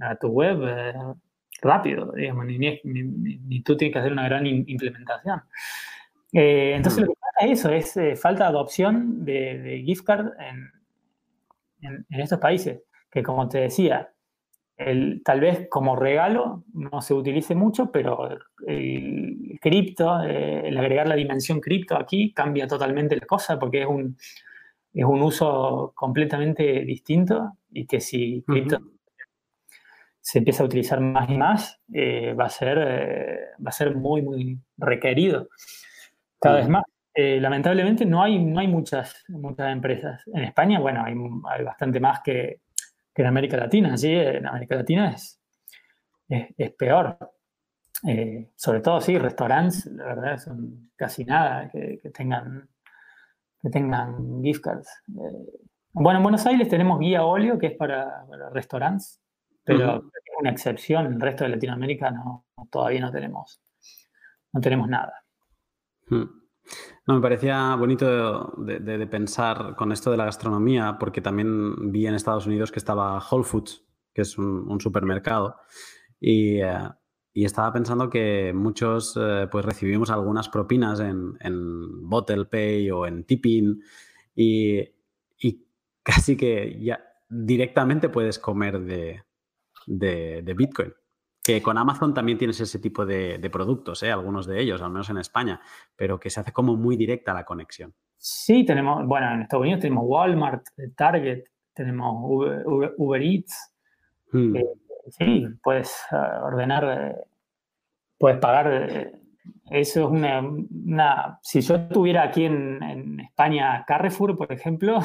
a tu web eh, rápido, digamos, ni, tú tienes que hacer una gran implementación. Eh, entonces, hmm. lo que pasa es eso, es eh, falta de adopción de, gift card en, en, estos países, que como te decía, tal vez como regalo no se utilice mucho, pero el cripto, eh, el agregar la dimensión cripto aquí cambia totalmente la cosa porque es un, es un uso completamente distinto y que si cripto se empieza a utilizar más y más, eh, va, a ser, eh, va a ser muy, muy requerido cada vez más. Eh, lamentablemente no hay, no hay muchas, muchas empresas. En España, bueno, hay, hay bastante más que, que, en América Latina. ¿sí? En América Latina es, es, peor. sobre todo, sí, restaurantes, la verdad, son casi nada que, que tengan que tengan gift cards. Eh, bueno, en Buenos Aires tenemos guía óleo, que es para, restaurantes, pero es una excepción. En el resto de Latinoamérica no, todavía no tenemos, no tenemos nada. Hmm. No, me parecía bonito de, pensar con esto de la gastronomía, porque también vi en Estados Unidos que estaba Whole Foods, que es un, supermercado, y, eh, y estaba pensando que muchos eh, pues recibimos algunas propinas en, en Bottle Pay o en Tipping y, y, casi que ya directamente puedes comer de, de, Bitcoin. Que con Amazon también tienes ese tipo de, de productos, ¿eh? algunos de ellos, al menos en España, pero que se hace como muy directa la conexión. Sí, tenemos, bueno, en Estados Unidos tenemos Walmart, Target, tenemos Uber, Eats. Hmm. Eh, sí, puedes eh, ordenar, puedes pagar. Eso es una, Si yo estuviera aquí en, España Carrefour, por ejemplo,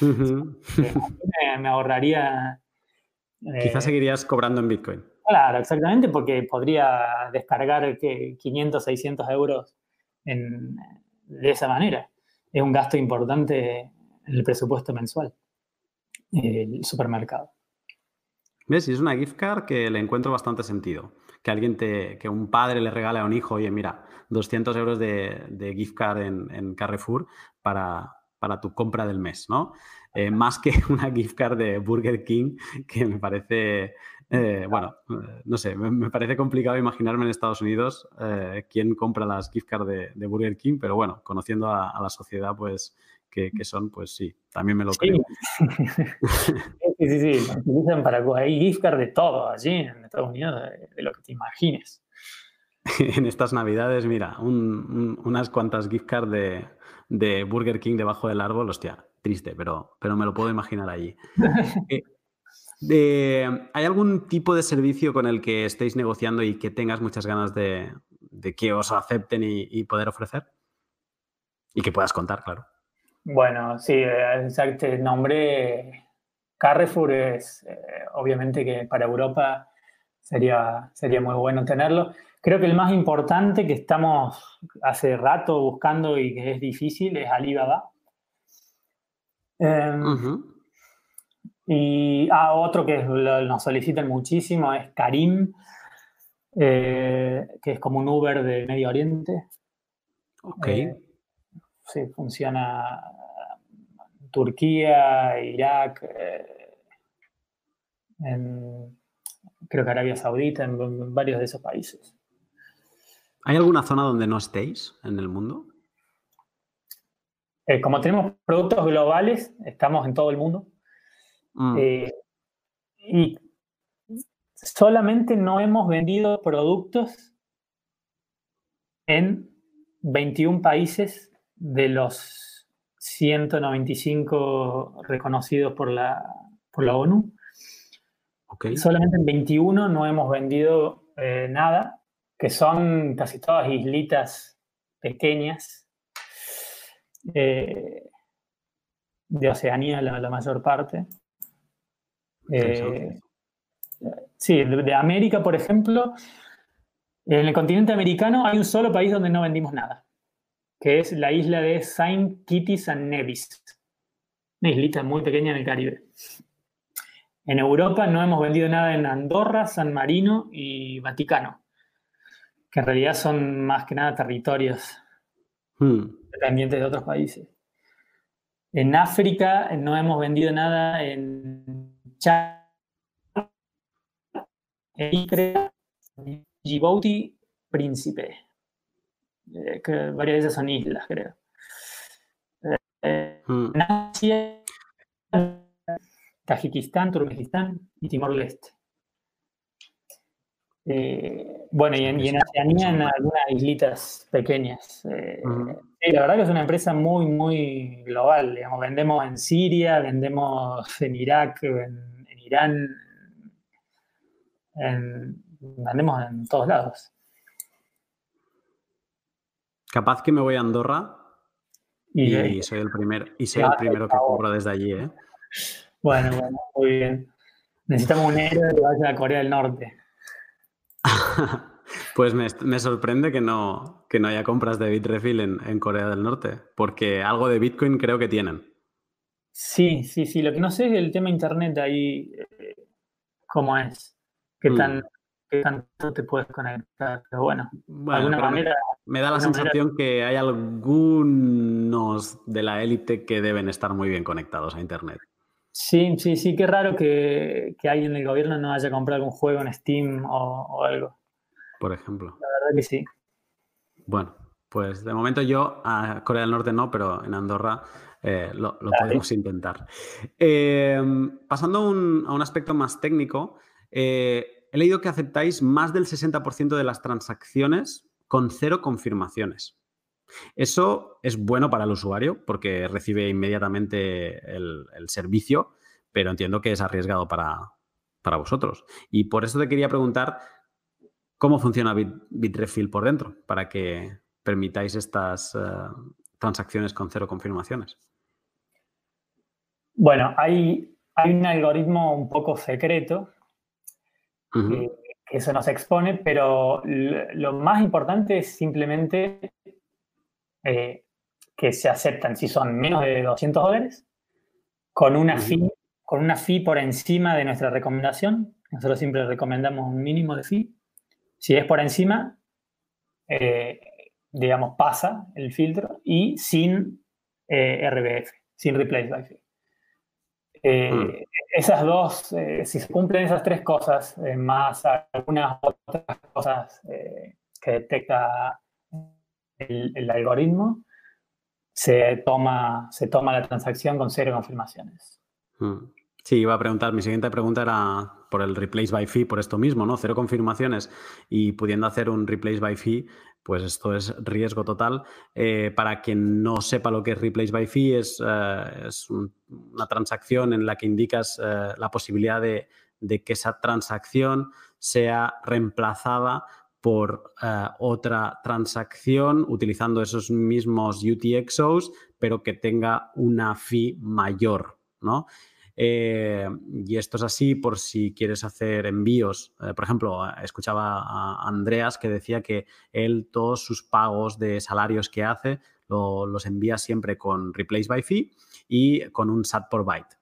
*laughs* me, ahorraría. Quizás seguirías cobrando en Bitcoin. Claro, exactamente, porque podría descargar 500, 600 euros de esa manera. Es un gasto importante en el presupuesto mensual, el supermercado. ¿Ves? Y es una gift card que le encuentro bastante sentido. Que alguien te, que un padre le regale a un hijo, oye, mira, 200 euros de, gift card en, Carrefour para, para, tu compra del mes, ¿no? Eh, más que *laughs* una gift card de Burger King, que me parece, eh, bueno, eh, no sé, me, parece complicado imaginarme en Estados Unidos quién compra las gift cards de, Burger King, pero bueno, conociendo a la sociedad, pues que, son, pues sí, también me lo creo. *laughs* Sí, sí, sí, utilizan para hay gift card de todo allí en Estados Unidos, de, lo que te imagines. *laughs* en estas navidades, mira, unas cuantas gift cards de, Burger King debajo del árbol, hostia, triste, pero, pero me lo puedo imaginar allí. *laughs* Eh, ¿Hay algún tipo de servicio con el que estéis negociando y que tengas muchas ganas de, que os acepten y poder ofrecer? Y que puedas contar, claro. Bueno, sí, exacto. El nombre Carrefour es eh, obviamente que para Europa sería, sería muy bueno tenerlo. Creo que el más importante que estamos hace rato buscando y que es difícil es Alibaba. Em, y ah, otro que nos solicitan muchísimo es Karim, eh, que es como un Uber de Medio Oriente. Ok. Eh, sí, funciona Turquía, Irak, eh, creo que Arabia Saudita, en, varios de esos países. ¿Hay alguna zona donde no estéis en el mundo? Eh, como tenemos productos globales, estamos en todo el mundo. Mm. Eh, y solamente no hemos vendido productos en 21 países de los 195 reconocidos por la, por la ONU. Solamente en 21 no hemos vendido eh, nada, que son casi todas islitas pequeñas eh, de Oceanía, la, mayor parte. Eh, sí, de, América, por ejemplo, en el continente americano hay un solo país donde no vendimos nada que es la isla de Saint Kitts and Nevis. Una islita muy pequeña en el Caribe. En Europa no hemos vendido nada en Andorra, San Marino y Vaticano, que en realidad son más que nada territorios hmm. dependientes de otros países. En África no hemos vendido nada en Chad, en Djibouti, Príncipe. Eh, que varias de esas son islas, creo. Eh, mm. Asia, Tajikistán, Turkmenistán y Timor-Leste. Eh, bueno, y en, Oceanía en algunas islitas pequeñas. Eh, la verdad que es una empresa muy, muy global. Digamos, vendemos en Siria, vendemos en Irak, en, Irán, vendemos en todos lados. Capaz que me voy a Andorra y, soy el primer, y soy el primero que cobro desde allí, ¿eh? Bueno, bueno, muy bien. Necesitamos un héroe que vaya a Corea del Norte. *laughs* pues me, sorprende que no, que no haya compras de Bitrefill en, en Corea del Norte, porque algo de Bitcoin creo que tienen. Sí, sí, sí. Lo que no sé es el tema internet ahí, eh, cómo es, qué, mm. tan, qué tanto te puedes conectar. Pero bueno, de alguna manera. Me, da la sensación que hay algunos de la élite que deben estar muy bien conectados a internet. Sí, sí, sí, qué raro que, que alguien del gobierno no haya comprado algún juego en Steam o, algo. Por ejemplo. La verdad que sí. Bueno, pues de momento yo a Corea del Norte no, pero en Andorra eh, lo, podemos intentar. Eh, pasando a un, aspecto más técnico, eh, he leído que aceptáis más del 60% de las transacciones con cero confirmaciones. Eso es bueno para el usuario porque recibe inmediatamente el, servicio, pero entiendo que es arriesgado para, vosotros. Y por eso te quería preguntar cómo funciona Bitrefill por dentro para que permitáis estas eh, transacciones con cero confirmaciones. Bueno, hay, hay un algoritmo un poco secreto que, eso nos expone, pero lo más importante es simplemente eh, que se aceptan si son menos de 200 dólares, con una, fee, con una fee por encima de nuestra recomendación. Nosotros siempre recomendamos un mínimo de fee. Si es por encima, eh, digamos, pasa el filtro y sin eh, RBF, sin Replace by Fee. Mm. Esas dos, si se cumplen esas tres cosas, más algunas otras cosas que detecta el, algoritmo, se toma, se toma la transacción con cero confirmaciones. Hmm. Sí, iba a preguntar, mi siguiente pregunta era por el replace by fee, por esto mismo, ¿no? Cero confirmaciones y pudiendo hacer un replace by fee, pues esto es riesgo total. Eh, para quien no sepa lo que es replace by fee, es, eh, una transacción en la que indicas eh, la posibilidad de, que esa transacción sea reemplazada por eh, otra transacción utilizando esos mismos UTXOs, pero que tenga una fee mayor, ¿no? Eh, y esto es así por si quieres hacer envíos. Eh, por ejemplo, escuchaba a Andreas que decía que él todos sus pagos de salarios que hace los envía siempre con Replace by Fee y con un SAT por byte.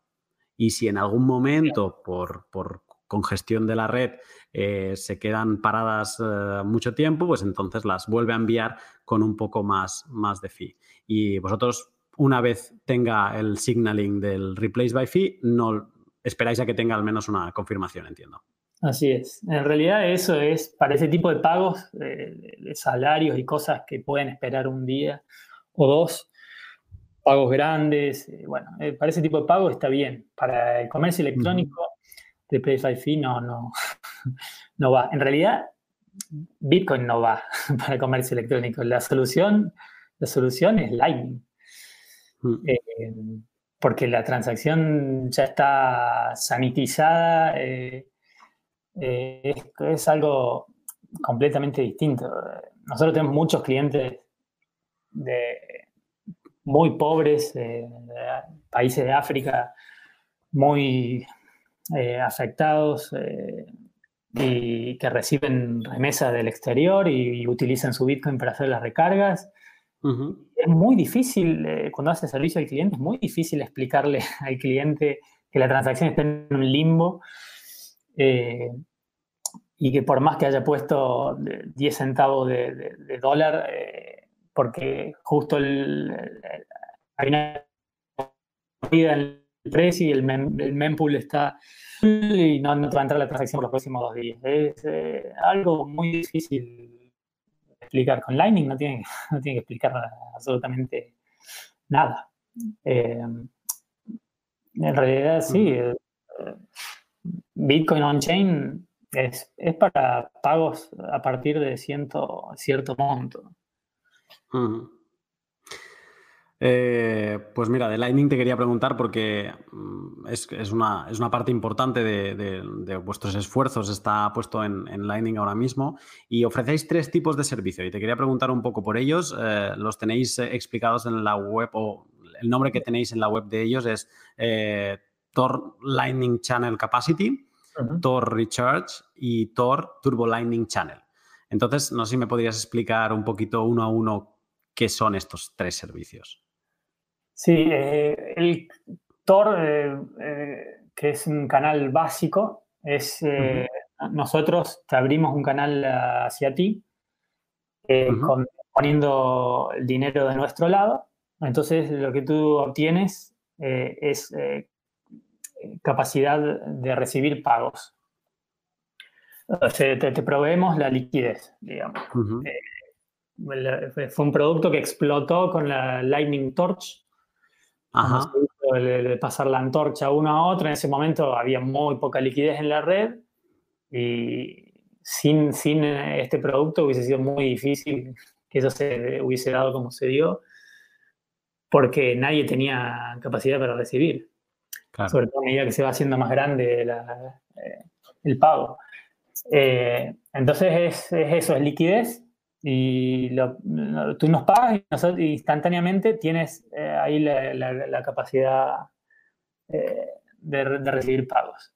Y si en algún momento, por, por congestión de la red eh, se quedan paradas eh, mucho tiempo, pues entonces las vuelve a enviar con un poco más, más de fee. Y vosotros, una vez tenga el signaling del replace by fee, no esperáis a que tenga al menos una confirmación, entiendo. Así es. En realidad eso es para ese tipo de pagos, eh, de salarios y cosas que pueden esperar un día o dos, pagos grandes, bueno, para ese tipo de pagos está bien. Para el comercio electrónico de PFIC no, no, *laughs* no va. En realidad, Bitcoin no va *laughs* para el comercio electrónico. La solución, la solución es Lightning. Mm. Eh, porque la transacción ya está sanitizada. Eh, eh, es, algo completamente distinto. Nosotros tenemos muchos clientes de muy pobres, de países de África, muy eh, afectados eh, y que reciben remesas del exterior y, utilizan su Bitcoin para hacer las recargas. Es muy difícil, eh, cuando hace servicio al cliente, es muy difícil explicarle *laughs* al cliente que la transacción está en un limbo y que por más que haya puesto 10 centavos de, dólar, porque justo el, hay una vida en precio y el, mempool está y no, no, te va a entrar la transacción por los próximos dos días. Es eh, algo muy difícil de explicar. Con Lightning no tiene, *laughs* no tiene que explicar absolutamente nada. Eh, en realidad sí, eh, Bitcoin on-chain es, para pagos a partir de ciento, cierto monto. Eh, pues mira, de Lightning te quería preguntar porque mm, es, una, parte importante de, vuestros esfuerzos, está puesto en, Lightning ahora mismo y ofrecéis tres tipos de servicio y te quería preguntar un poco por ellos. Eh, los tenéis eh, explicados en la web o el nombre que tenéis en la web de ellos es Tor Lightning Channel Capacity, Tor Recharge y Tor Turbo Lightning Channel. Entonces, no sé si me podrías explicar un poquito uno a uno qué son estos tres servicios. Sí, eh, el Tor, eh, eh, que es un canal básico, es nosotros te abrimos un canal hacia ti, poniendo el dinero de nuestro lado. Entonces, lo que tú obtienes es capacidad de recibir pagos. te, te, proveemos la liquidez, digamos. fue un producto que explotó con la Lightning Torch, Ajá. De, pasar la antorcha uno a otro. En ese momento había muy poca liquidez en la red y sin, sin este producto hubiese sido muy difícil que eso se hubiese dado como se dio, porque nadie tenía capacidad para recibir. Sobre todo a medida que se va haciendo más grande eh, el pago. Eh, entonces es, es, eso, es liquidez y tú nos pagas y nosotros instantáneamente tienes eh, ahí la, capacidad eh, de, recibir pagos.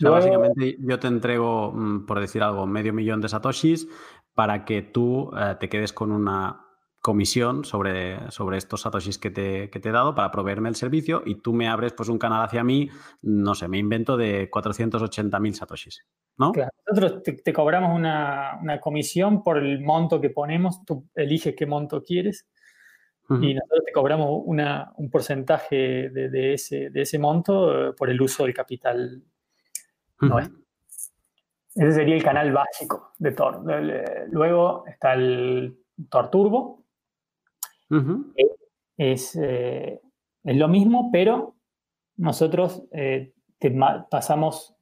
básicamente yo te entrego, mm, por decir algo, medio millón de satoshis para que tú eh, te quedes con una comisión sobre, sobre estos satoshis que te, que te, he dado para proveerme el servicio y tú me abres pues un canal hacia mí, no sé, me invento de 480.000 satoshis, ¿no? Claro, nosotros te, cobramos una, una, comisión por el monto que ponemos, tú eliges qué monto quieres y nosotros te cobramos una, un porcentaje de, de, ese, de ese monto eh, por el uso del capital Ese sería el canal básico de Tor. Luego está el Tor Turbo, es, eh, es, lo mismo, pero nosotros eh, te pasamos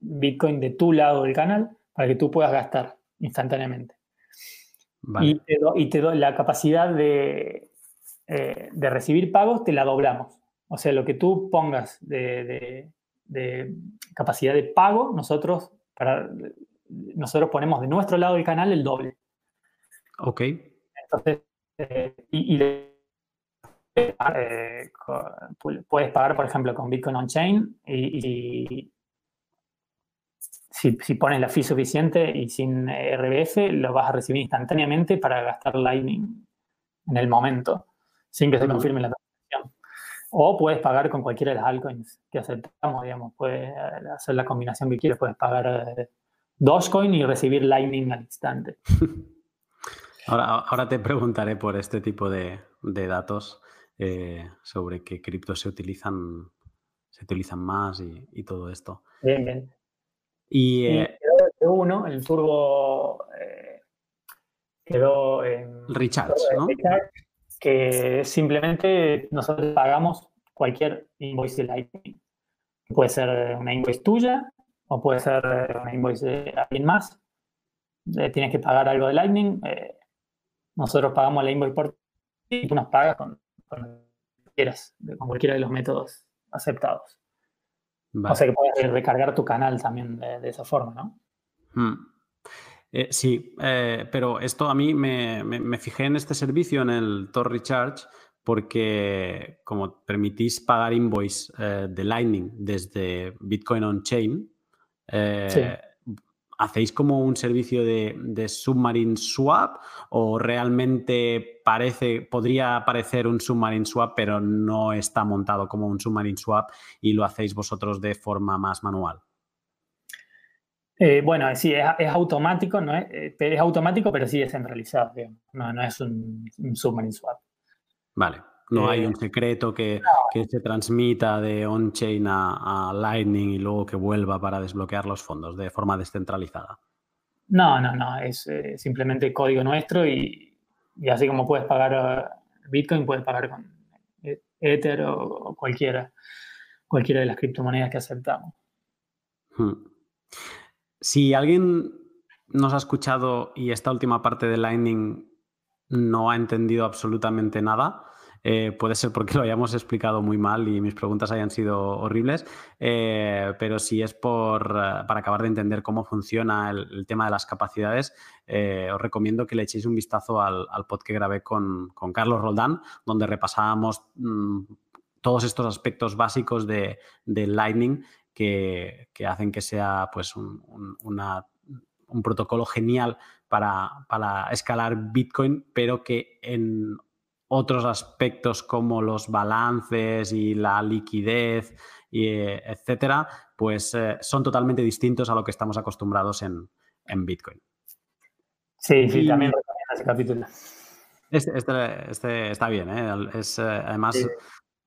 Bitcoin de tu lado del canal para que tú puedas gastar instantáneamente. Y, te la capacidad de, eh, de, recibir pagos, te la doblamos. O sea, lo que tú pongas de, de, capacidad de pago, nosotros, para, nosotros ponemos de nuestro lado del canal el doble. Ok. Entonces, eh, y, eh, puedes pagar, por ejemplo, con Bitcoin on-chain y, si, pones la fee suficiente y sin RBF, lo vas a recibir instantáneamente para gastar Lightning en el momento, sin que se confirme la transacción. O puedes pagar con cualquiera de las altcoins que aceptamos, digamos. Puedes hacer la combinación que quieres. Puedes pagar eh, Dogecoin y recibir Lightning al instante. *laughs* Ahora, te preguntaré por este tipo de, datos eh, sobre qué criptos se utilizan, se utilizan más y, todo esto. Bien, bien. Y, eh, uno, el turbo eh, quedó en Richard, ¿no? que simplemente nosotros pagamos cualquier invoice de Lightning. Puede ser una invoice tuya o puede ser una invoice de alguien más. tienes que pagar algo de Lightning. Nosotros pagamos la invoice por ti y tú nos pagas con, con, cualquiera de los métodos aceptados. O sea que puedes recargar tu canal también de, esa forma, ¿no? Hmm. Eh, sí, eh, pero esto a mí me, fijé en este servicio, en el Tor Recharge, porque como permitís pagar invoice eh, de Lightning desde Bitcoin on-chain, sí. ¿Hacéis como un servicio de, submarine swap o realmente parece, podría parecer un submarine swap, pero no está montado como un submarine swap y lo hacéis vosotros de forma más manual? Eh, bueno, sí, es, automático, ¿no es? Eh, es automático, pero sí es centralizado. No, no es un, un submarine swap. Vale. No hay un eh, secreto que, se transmita de on-chain a, Lightning y luego que vuelva para desbloquear los fondos de forma descentralizada. No, no, no. Es eh, simplemente código nuestro y, así como puedes pagar Bitcoin, puedes pagar con Ether o, cualquiera, cualquiera de las criptomonedas que aceptamos. Hmm. Si alguien nos ha escuchado y esta última parte de Lightning no ha entendido absolutamente nada, eh, puede ser porque lo hayamos explicado muy mal y mis preguntas hayan sido horribles, eh, pero si es por, eh, para acabar de entender cómo funciona el, tema de las capacidades, os recomiendo que le echéis un vistazo al, pod que grabé con, Carlos Roldán, donde repasábamos mm, todos estos aspectos básicos de, Lightning que, hacen que sea pues, un, un protocolo genial para, para, escalar Bitcoin, pero que en otros aspectos como los balances y la liquidez, y, etcétera, pues eh, son totalmente distintos a lo que estamos acostumbrados en, Bitcoin. Sí, sí, también recomiendo ese capítulo. Este, este, este está bien, ¿eh? es, eh, además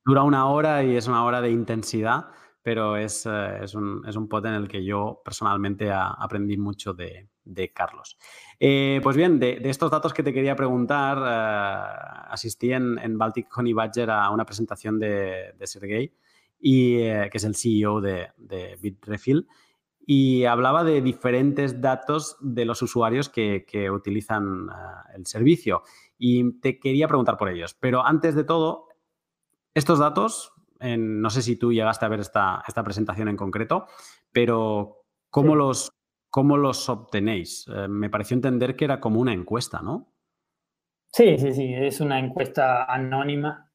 dura una hora y es una hora de intensidad, pero es, es, un, es un pod en el que yo personalmente aprendí mucho de, de Carlos. Eh, pues bien, de, de, estos datos que te quería preguntar, uh, asistí en, en, Baltic Honey Badger a una presentación de, de Sergey, y, eh, que es el CEO de, de, Bitrefill, y hablaba de diferentes datos de los usuarios que, que utilizan el servicio. Y te quería preguntar por ellos. Pero antes de todo, estos datos, en, no sé si tú llegaste a ver esta, esta presentación en concreto, pero ¿cómo, sí. los, ¿Cómo los obtenéis? Eh, me pareció entender que era como una encuesta, ¿no? Sí, sí, sí, es una encuesta anónima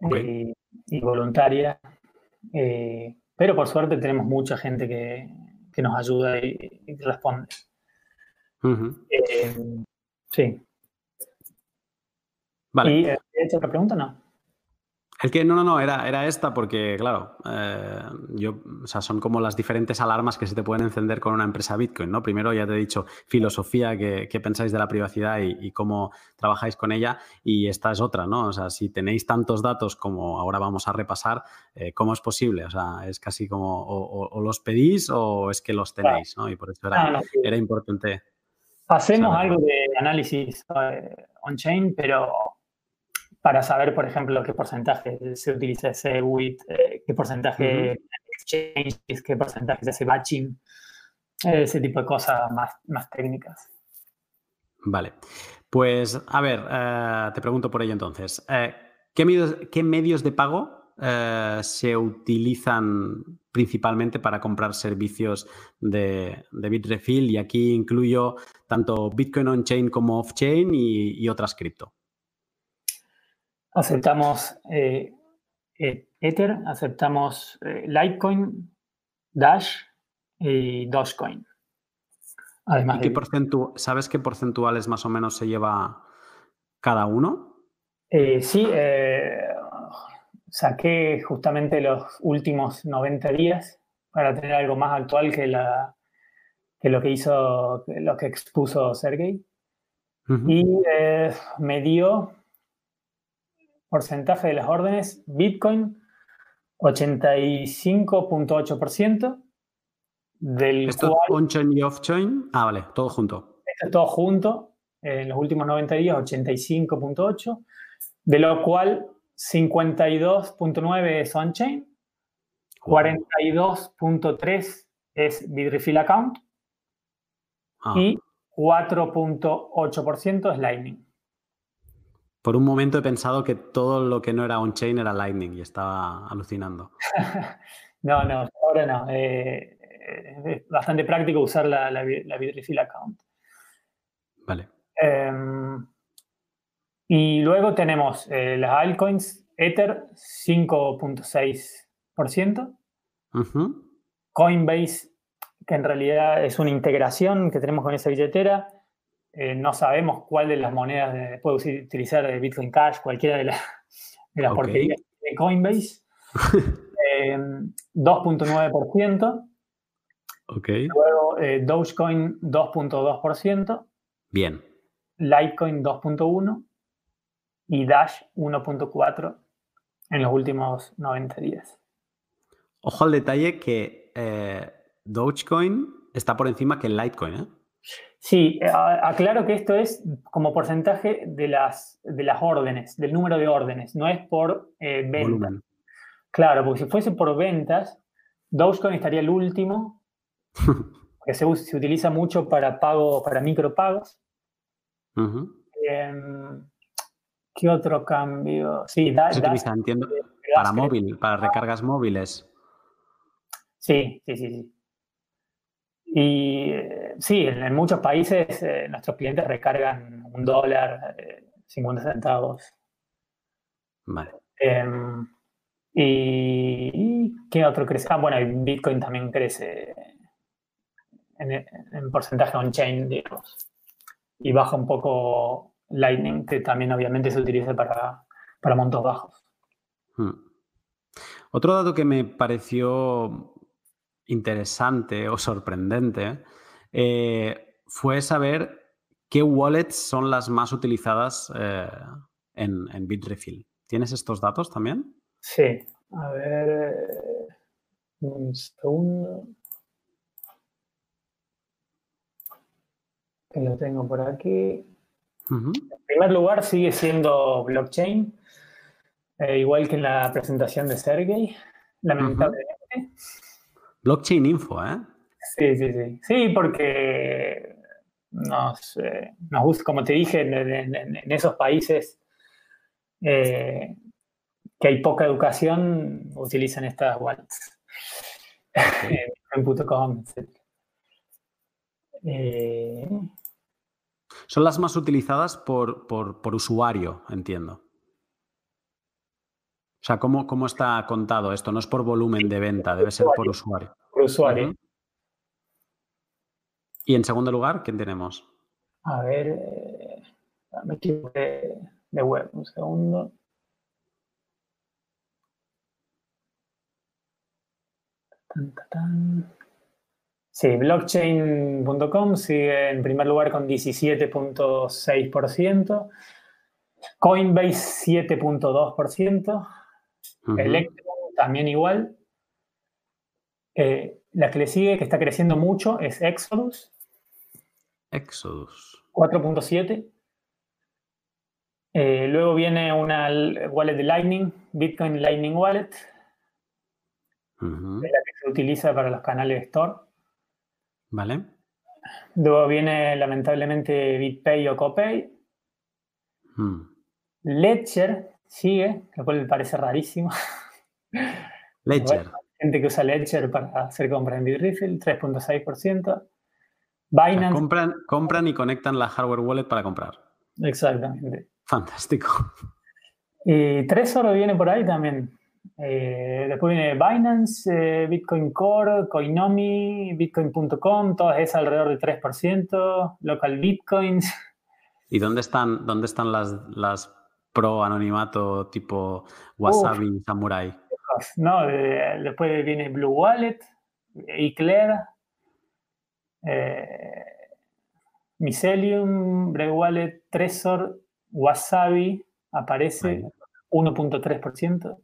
okay. eh, y voluntaria, eh, pero por suerte tenemos mucha gente que, que nos ayuda y, y responde. Uh -huh. sí. Vale. ¿Y he hecho otra pregunta? No. El que no, no, no, era, era esta porque, claro, eh, yo, o sea, son como las diferentes alarmas que se te pueden encender con una empresa Bitcoin, ¿no? Primero ya te he dicho filosofía, qué pensáis de la privacidad y, y, cómo trabajáis con ella, y esta es otra, ¿no? O sea, si tenéis tantos datos como ahora vamos a repasar, eh, ¿cómo es posible? O sea, es casi como o, o, o, los pedís o es que los tenéis, ¿no? Y por eso era, era importante. Hacemos algo de análisis eh, on-chain, pero para saber, por ejemplo, qué porcentaje se utiliza ese WIT, eh, qué porcentaje uh -huh. exchanges, qué porcentaje se hace batching, ese tipo de cosas más, más técnicas. Vale. Pues, a ver, eh, te pregunto por ello entonces. Eh, ¿qué, medios, ¿qué, medios, de pago eh, se utilizan principalmente para comprar servicios de, de Bitrefill? Y aquí incluyo tanto Bitcoin on-chain como off-chain y, y otras cripto. Aceptamos eh, Ether, aceptamos eh, Litecoin, Dash y Dogecoin. Además ¿Y qué de... ¿Sabes qué porcentuales más o menos se lleva cada uno? Eh, sí, saqué justamente los últimos 90 días para tener algo más actual que, la, que lo que hizo, lo que expuso Sergey. Uh -huh. Y me dio porcentaje de las órdenes, Bitcoin 85.8%, del ¿Esto cual... on-chain y off-chain? Ah, vale, todo junto. Esto es todo junto, en los últimos 90 días 85.8, de lo cual 52.9 es on-chain, wow. 42.3 es Bitrefill account ah. y 4.8% es Lightning. Por un momento he pensado que todo lo que no era on-chain era Lightning y estaba alucinando. *laughs* no, no, ahora no. Eh, es bastante práctico usar la, la, la Bitrefill account. Vale. Eh, y luego tenemos eh, las altcoins, Ether 5.6%, uh -huh. Coinbase, que en realidad es una integración que tenemos con esa billetera, eh, no sabemos cuál de las monedas de, puede utilizar de Bitcoin Cash, cualquiera de, la, *laughs* de las okay. porquerías de Coinbase. *laughs* eh, 2.9%. Okay. Luego eh, Dogecoin 2.2%. Bien. Litecoin 2.1% y Dash 1.4% en los últimos 90 días. Ojo al detalle que eh, Dogecoin está por encima que el Litecoin, ¿eh? Sí, eh, aclaro que esto es como porcentaje de las, de las órdenes, del número de órdenes, no es por eh, ventas. Claro, porque si fuese por ventas, Dogecoin estaría el último *laughs* que se, se utiliza mucho para pago, para micropagos. Em, ¿Qué otro cambio? Sí, da, se utiliza, entiendo, para móvil, para recargas móviles. Sí, sí, sí, sí. Y eh, sí, en, muchos países eh, nuestros clientes recargan un dólar, 50 eh, centavos. Vale. Em, y, qué otro crece? Ah, bueno, Bitcoin también crece en, porcentaje on-chain, digamos. Y baja un poco Lightning, que también obviamente se utiliza para, para montos bajos. Hmm. Otro dato que me pareció interesante o sorprendente eh, fue saber qué wallets son las más utilizadas eh, en, en Bitrefill. ¿Tienes estos datos también? Sí, a ver, eh, un segundo. Que lo tengo por aquí. En primer lugar, sigue siendo blockchain, eh, igual que en la presentación de Sergey, lamentablemente. Blockchain info, ¿eh? Sí, sí, sí. Sí, porque nos, eh, nos gusta, como te dije, en, esos países eh, que hay poca educación, utilizan estas wallets. *laughs* Eh, Son las más utilizadas por, por, usuario, entiendo. O sea, ¿cómo, ¿cómo, está contado esto? No es por volumen de venta, debe ser por usuario. Por usuario. Y en segundo lugar, ¿quién tenemos? A ver, eh, me equivoqué de web, un segundo. Sí, blockchain.com sigue en primer lugar con 17.6%, Coinbase 7.2%, Electron también igual. Eh, la que le sigue, que está creciendo mucho, es Exodus. Exodus. 4.7. Eh, luego viene una wallet de Lightning, Bitcoin Lightning Wallet, la que se utiliza para los canales Store. Vale. Luego viene lamentablemente BitPay o CoPay. Hmm. Ledger sigue, lo cual me parece rarísimo. *laughs* Ledger. gente que usa Ledger para hacer compras en Bitrefill, 3.6%. Binance. compran, compran y conectan la hardware wallet para comprar. Exactamente. Fantástico. Y Trezor viene por ahí también. Eh, después viene Binance, eh, Bitcoin Core, Coinomi, Bitcoin.com, todas esas alrededor del 3%, Local Bitcoins. ¿Y dónde están, dónde están las, las pro anonimato tipo Wasabi, Samurai? No, después viene Blue Wallet, Eclair, eh, Mycelium, Brave Wallet, Trezor, Wasabi, aparece 1.3%.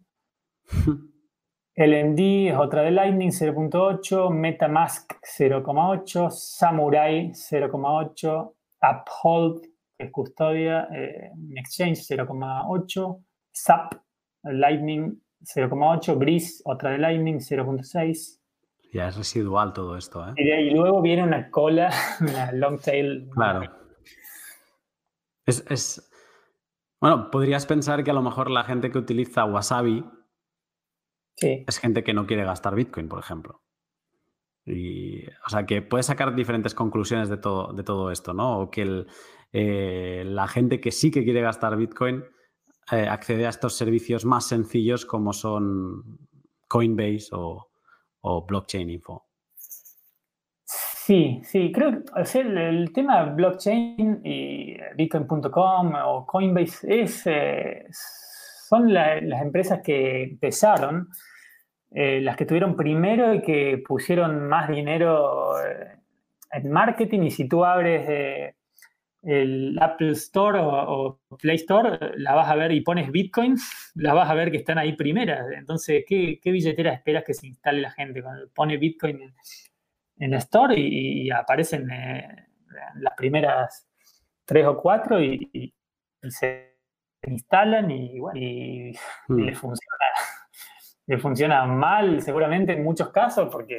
LND *laughs* es otra de Lightning 0.8, MetaMask 0.8, Samurai 0.8, Uphold, que es custodia, eh, Exchange 0.8, SAP, Lightning 0.8, Breeze, otra de Lightning 0.6. Ya es residual todo esto, ¿eh? Y, luego viene una cola, *laughs* una long tail. Claro. es, Bueno, podrías pensar que a lo mejor la gente que utiliza Wasabi es gente que no quiere gastar Bitcoin, por ejemplo. Y, o sea, que puedes sacar diferentes conclusiones de todo, de todo esto, ¿no? O que eh, la gente que sí que quiere gastar Bitcoin eh, accede a estos servicios más sencillos como son Coinbase o, Blockchain Info. Sí, sí, creo que el, tema blockchain y bitcoin.com o Coinbase es, eh, son las empresas que empezaron, las que tuvieron primero y que pusieron más dinero en marketing y si tú abres el Apple Store o, Play Store, la vas a ver y pones Bitcoin, la vas a ver que están ahí primeras. Entonces, ¿qué, billetera esperas que se instale la gente? Cuando pone Bitcoin en, el Store y, aparecen las primeras tres o cuatro y, y se instalan y, bueno, y, mm. funciona, le funciona mal seguramente en muchos casos porque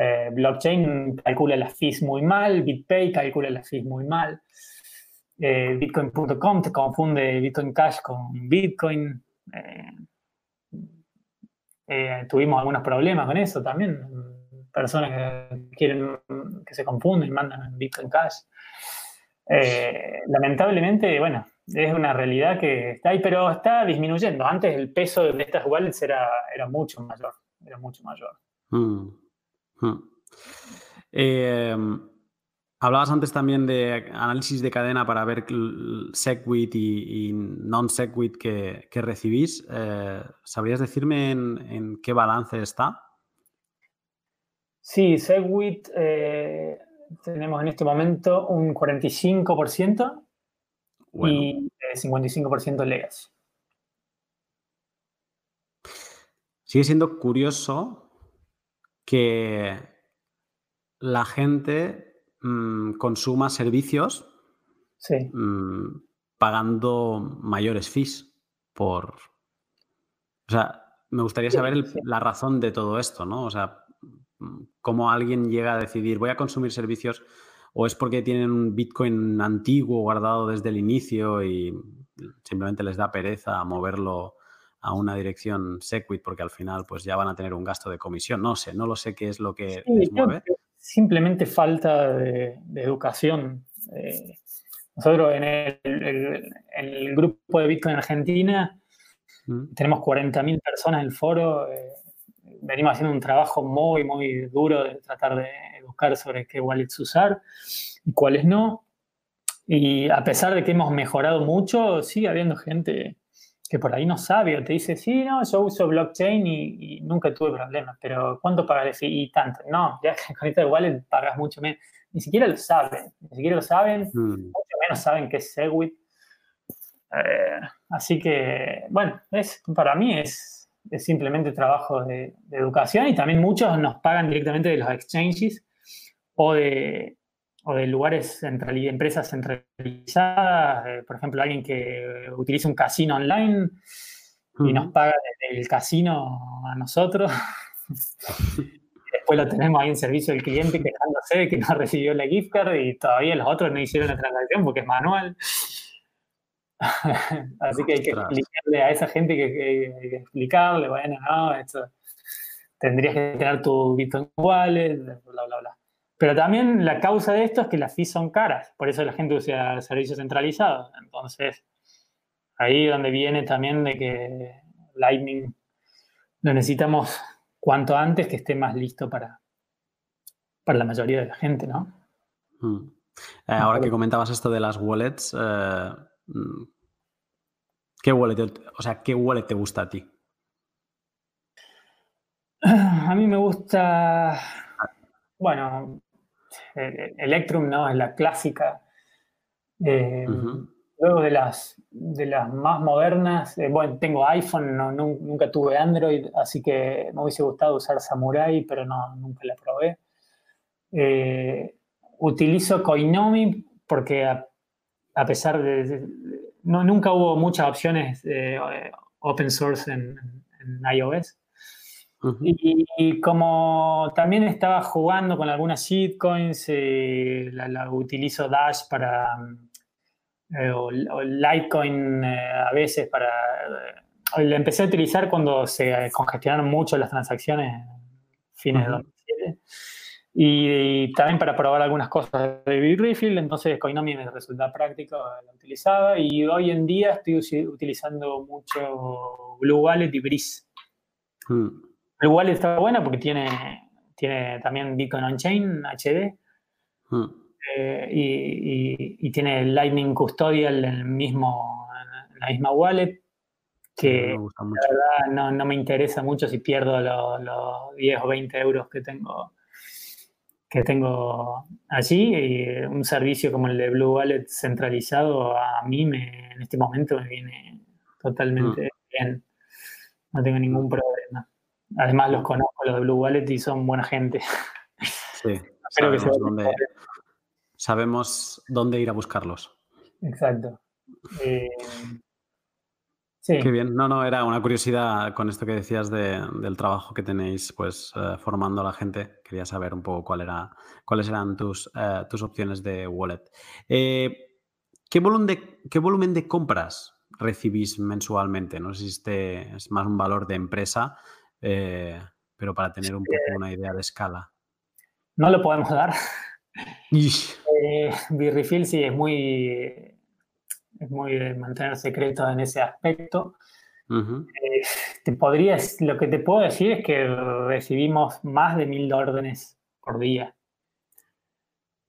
Eh, blockchain calcula las fees muy mal, BitPay calcula las fees muy mal. Eh, Bitcoin.com te confunde Bitcoin Cash con Bitcoin. Eh, tuvimos algunos problemas con eso también. Personas que quieren que se confunden, mandan Bitcoin Cash. lamentablemente, bueno, es una realidad que está ahí, pero está disminuyendo. Antes el peso de estas wallets era, era mucho mayor, era mucho mayor. Mm. Hmm. Em, hablabas antes también de análisis de cadena para ver SegWit y, non-SegWit que, recibís. Eh, ¿Sabrías decirme en, qué balance está? Sí, SegWit eh, tenemos en este momento un 45% y 55% legacy. Sigue siendo curioso que la gente mm, consuma servicios mm, pagando mayores fees por... O sea, me gustaría saber la razón de todo esto, ¿no? O sea, mm, cómo alguien llega a decidir voy a consumir servicios o es porque tienen un Bitcoin antiguo guardado desde el inicio y simplemente les da pereza moverlo a una dirección Segwit porque al final pues ya van a tener un gasto de comisión. No sé, no lo sé qué es lo que les mueve. Simplemente falta de, educación. Eh, nosotros en el, grupo de Bitcoin Argentina mm. tenemos 40.000 personas en el foro. Eh, venimos haciendo un trabajo muy, muy duro de tratar de educar sobre qué wallets usar y cuáles no. Y a pesar de que hemos mejorado mucho, sigue habiendo gente que por ahí no sabe o te dice, sí, no, yo uso blockchain y, nunca tuve problemas, pero ¿cuánto pagas? Y tanto. No, *laughs* ya con esta wallet pagas mucho menos. Ni siquiera lo saben, ni siquiera lo saben, mm. mucho menos saben qué es Segwit. Eh, así que, bueno, es, para mí es, es simplemente trabajo de, de, educación y también muchos nos pagan directamente de los exchanges o de, o de lugares, empresas centralizadas, eh, por ejemplo, alguien que utiliza un casino online y nos paga desde el casino a nosotros. *laughs* Después lo tenemos ahí en servicio del cliente quejándose de que no recibió la gift card y todavía los otros no hicieron la transacción porque es manual. *laughs* Así que hay que explicarle a esa gente que, que, explicarle, bueno, no, esto tendrías que tener tu Bitcoin Wallet, bla, bla, bla. Pero también la causa de esto es que las fees son caras, por eso la gente usa servicios centralizados. Entonces, ahí donde viene también de que Lightning lo necesitamos cuanto antes que esté más listo para, para la mayoría de la gente, ¿no? Hmm. Eh, ahora que comentabas esto de las wallets, eh, mm, ¿qué wallet, o sea, ¿qué wallet te gusta a ti? A mí me gusta, bueno, Electrum, ¿no? Es la clásica. Eh, luego de las, de las más modernas, eh, bueno, tengo iPhone, no, nunca tuve Android, así que me hubiese gustado usar Samurai, pero no, nunca la probé. utilizo Koinomi porque a, pesar de, no, nunca hubo muchas opciones open source en iOS. Y, como también estaba jugando con algunas shitcoins, eh, la, utilizo Dash para, eh, o, Litecoin eh, a veces para... la empecé a utilizar cuando se congestionaron mucho las transacciones fines de 2007. Y, también para probar algunas cosas de Bitrefill, entonces Coinomi me resulta práctico, la utilizaba. Y hoy en día estoy utilizando mucho Blue Wallet y Breeze. Mm. El wallet está buena porque tiene, tiene también Bitcoin On-Chain HD. Hmm. Eh, y, tiene Lightning Custodial en, el mismo, en la misma wallet, que la verdad no, me interesa mucho si pierdo los, 10 o 20 euros que tengo que tengo allí. Y un servicio como el de Blue Wallet centralizado a mí me, en este momento me viene totalmente hmm. bien. No tengo ningún problema. Además los conozco, los de Blue Wallet, y son buena gente. Sí, *laughs* sabemos, dónde, sabemos dónde ir a buscarlos. Exacto. Eh, Sí. Qué bien. No, no, era una curiosidad con esto que decías de- del trabajo que tenéis, pues, eh, formando a la gente. Quería saber un poco cuál era, cuáles eran tus, eh, tus opciones de wallet. ¿qué, volumen de, ¿Qué volumen de compras recibís mensualmente? No sé si este es más un valor de empresa, eh, pero para tener un poco una idea de escala. No lo podemos dar. Eh, Birrefill sí es muy, es muy de mantener secreto en ese aspecto. Eh, te podrías, lo que te puedo decir es que recibimos más de mil órdenes por día.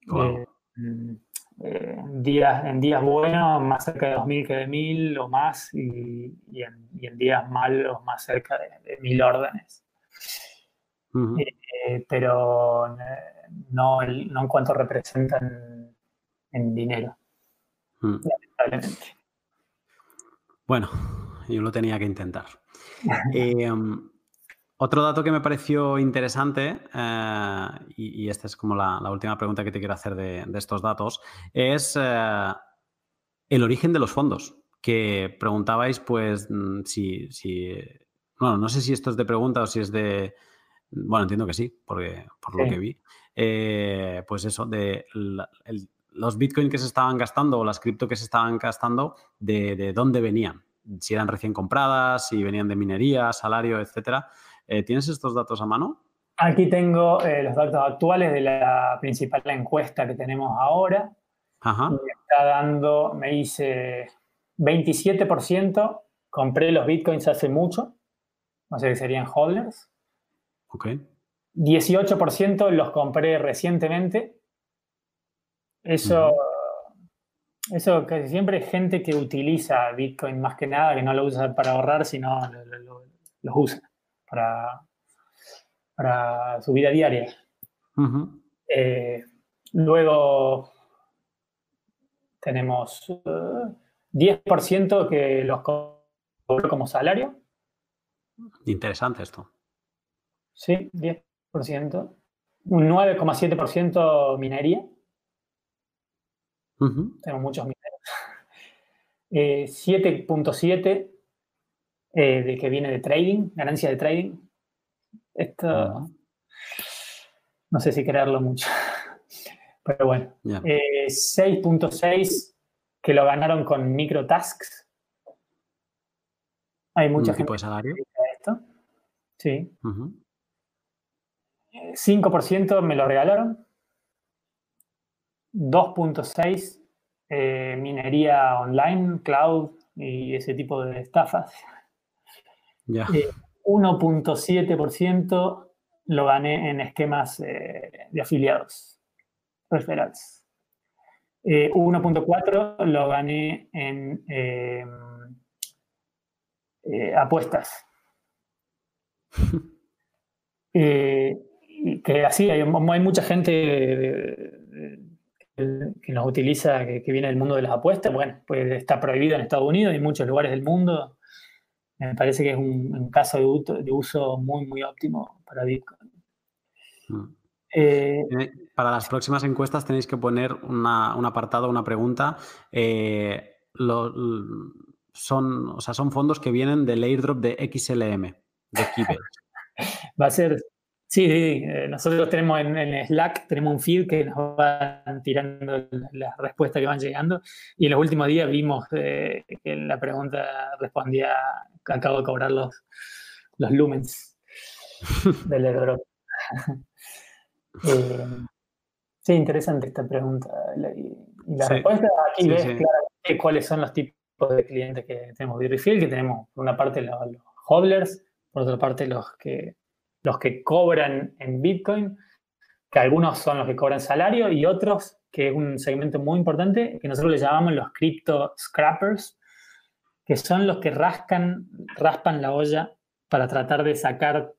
Eh, mm, eh, en, días, en días buenos, más cerca de 2.000 que de 1.000 o más, y, y en, y en días malos, más cerca de, de 1.000 órdenes. Ujú. Eh, pero eh, no, no en cuanto representan en dinero, Mm. lamentablemente. Bueno, yo lo tenía que intentar. *laughs* Eh, otro dato que me pareció interesante, eh, y, y esta es como la, la última pregunta que te quiero hacer de, de estos datos, es eh, el origen de los fondos. Que preguntabais, pues, mm, si, si. Bueno, no sé si esto es de pregunta o si es de. Bueno, entiendo que sí, porque, por lo que vi. Eh, pues eso, de la- el- los bitcoins que se estaban gastando o las cripto que se estaban gastando, de, de dónde venían. Si eran recién compradas, si venían de minería, salario, etcétera. Eh, ¿Tienes estos datos a mano? Aquí tengo eh, los datos actuales de la principal encuesta que tenemos ahora. Ajá. Me está dando, me hice 27%, compré los bitcoins hace mucho, o sea que serían holders. Ok. 18% los compré recientemente. Eso, eso casi siempre es gente que utiliza Bitcoin más que nada, que no lo usa para ahorrar, sino lo- lo- lo- los usa para, para su vida diaria. Ujú. Eh, luego tenemos eh, 10% que los cobro como salario. Interesante esto. Sí, 10%. Un 9,7% minería. Ujú. Tengo muchos mineros. *laughs* Eh, 7.7 eh, de que viene de trading, ganancia de trading. Esto no sé si creerlo mucho. *laughs* Pero bueno. Ya. Eh, 6.6 que lo ganaron con microtasks. Hay mucha ¿Un gente tipo de salario? que dedica a esto. Sí. Ujú. 5% me lo regalaron. 2.6 eh, minería online, cloud y ese tipo de estafas. Ya. Eh, 1.7% lo gané en esquemas eh, de afiliados, referrals. Eh, 1.4 lo gané en eh, apuestas. *laughs* Que así, hay, hay mucha gente que nos utiliza, que, que viene del mundo de las apuestas. Bueno, pues está prohibido en Estados Unidos y en muchos lugares del mundo. Me parece que es un, un caso de, uto- de uso muy, muy óptimo para Bitcoin. Mm. Eh, Eh, Para las próximas encuestas tenéis que poner una- un apartado, una pregunta. Eh, lo- son, o sea, son fondos que vienen del airdrop de XLM, de Keybase. *laughs* va a ser, sí, sí, eh, nosotros tenemos en, en Slack, tenemos un feed que nos van tirando las respuestas que van llegando y en los últimos días vimos eh, que la pregunta respondía, acabo de cobrar los, los lumens *laughs* del airdrop. Eh, sí, interesante esta pregunta. La- Y, la Sí, respuesta aquí sí, ves sí. claramente cuáles son los tipos de clientes que tenemos Bitrefill, que tenemos por una parte los, los hodlers, por otra parte los que, los que cobran en Bitcoin, que algunos son los que cobran salario y otros, que es un segmento muy importante, que nosotros le llamamos los crypto scrappers, que son los que rascan, raspan la olla para tratar de sacar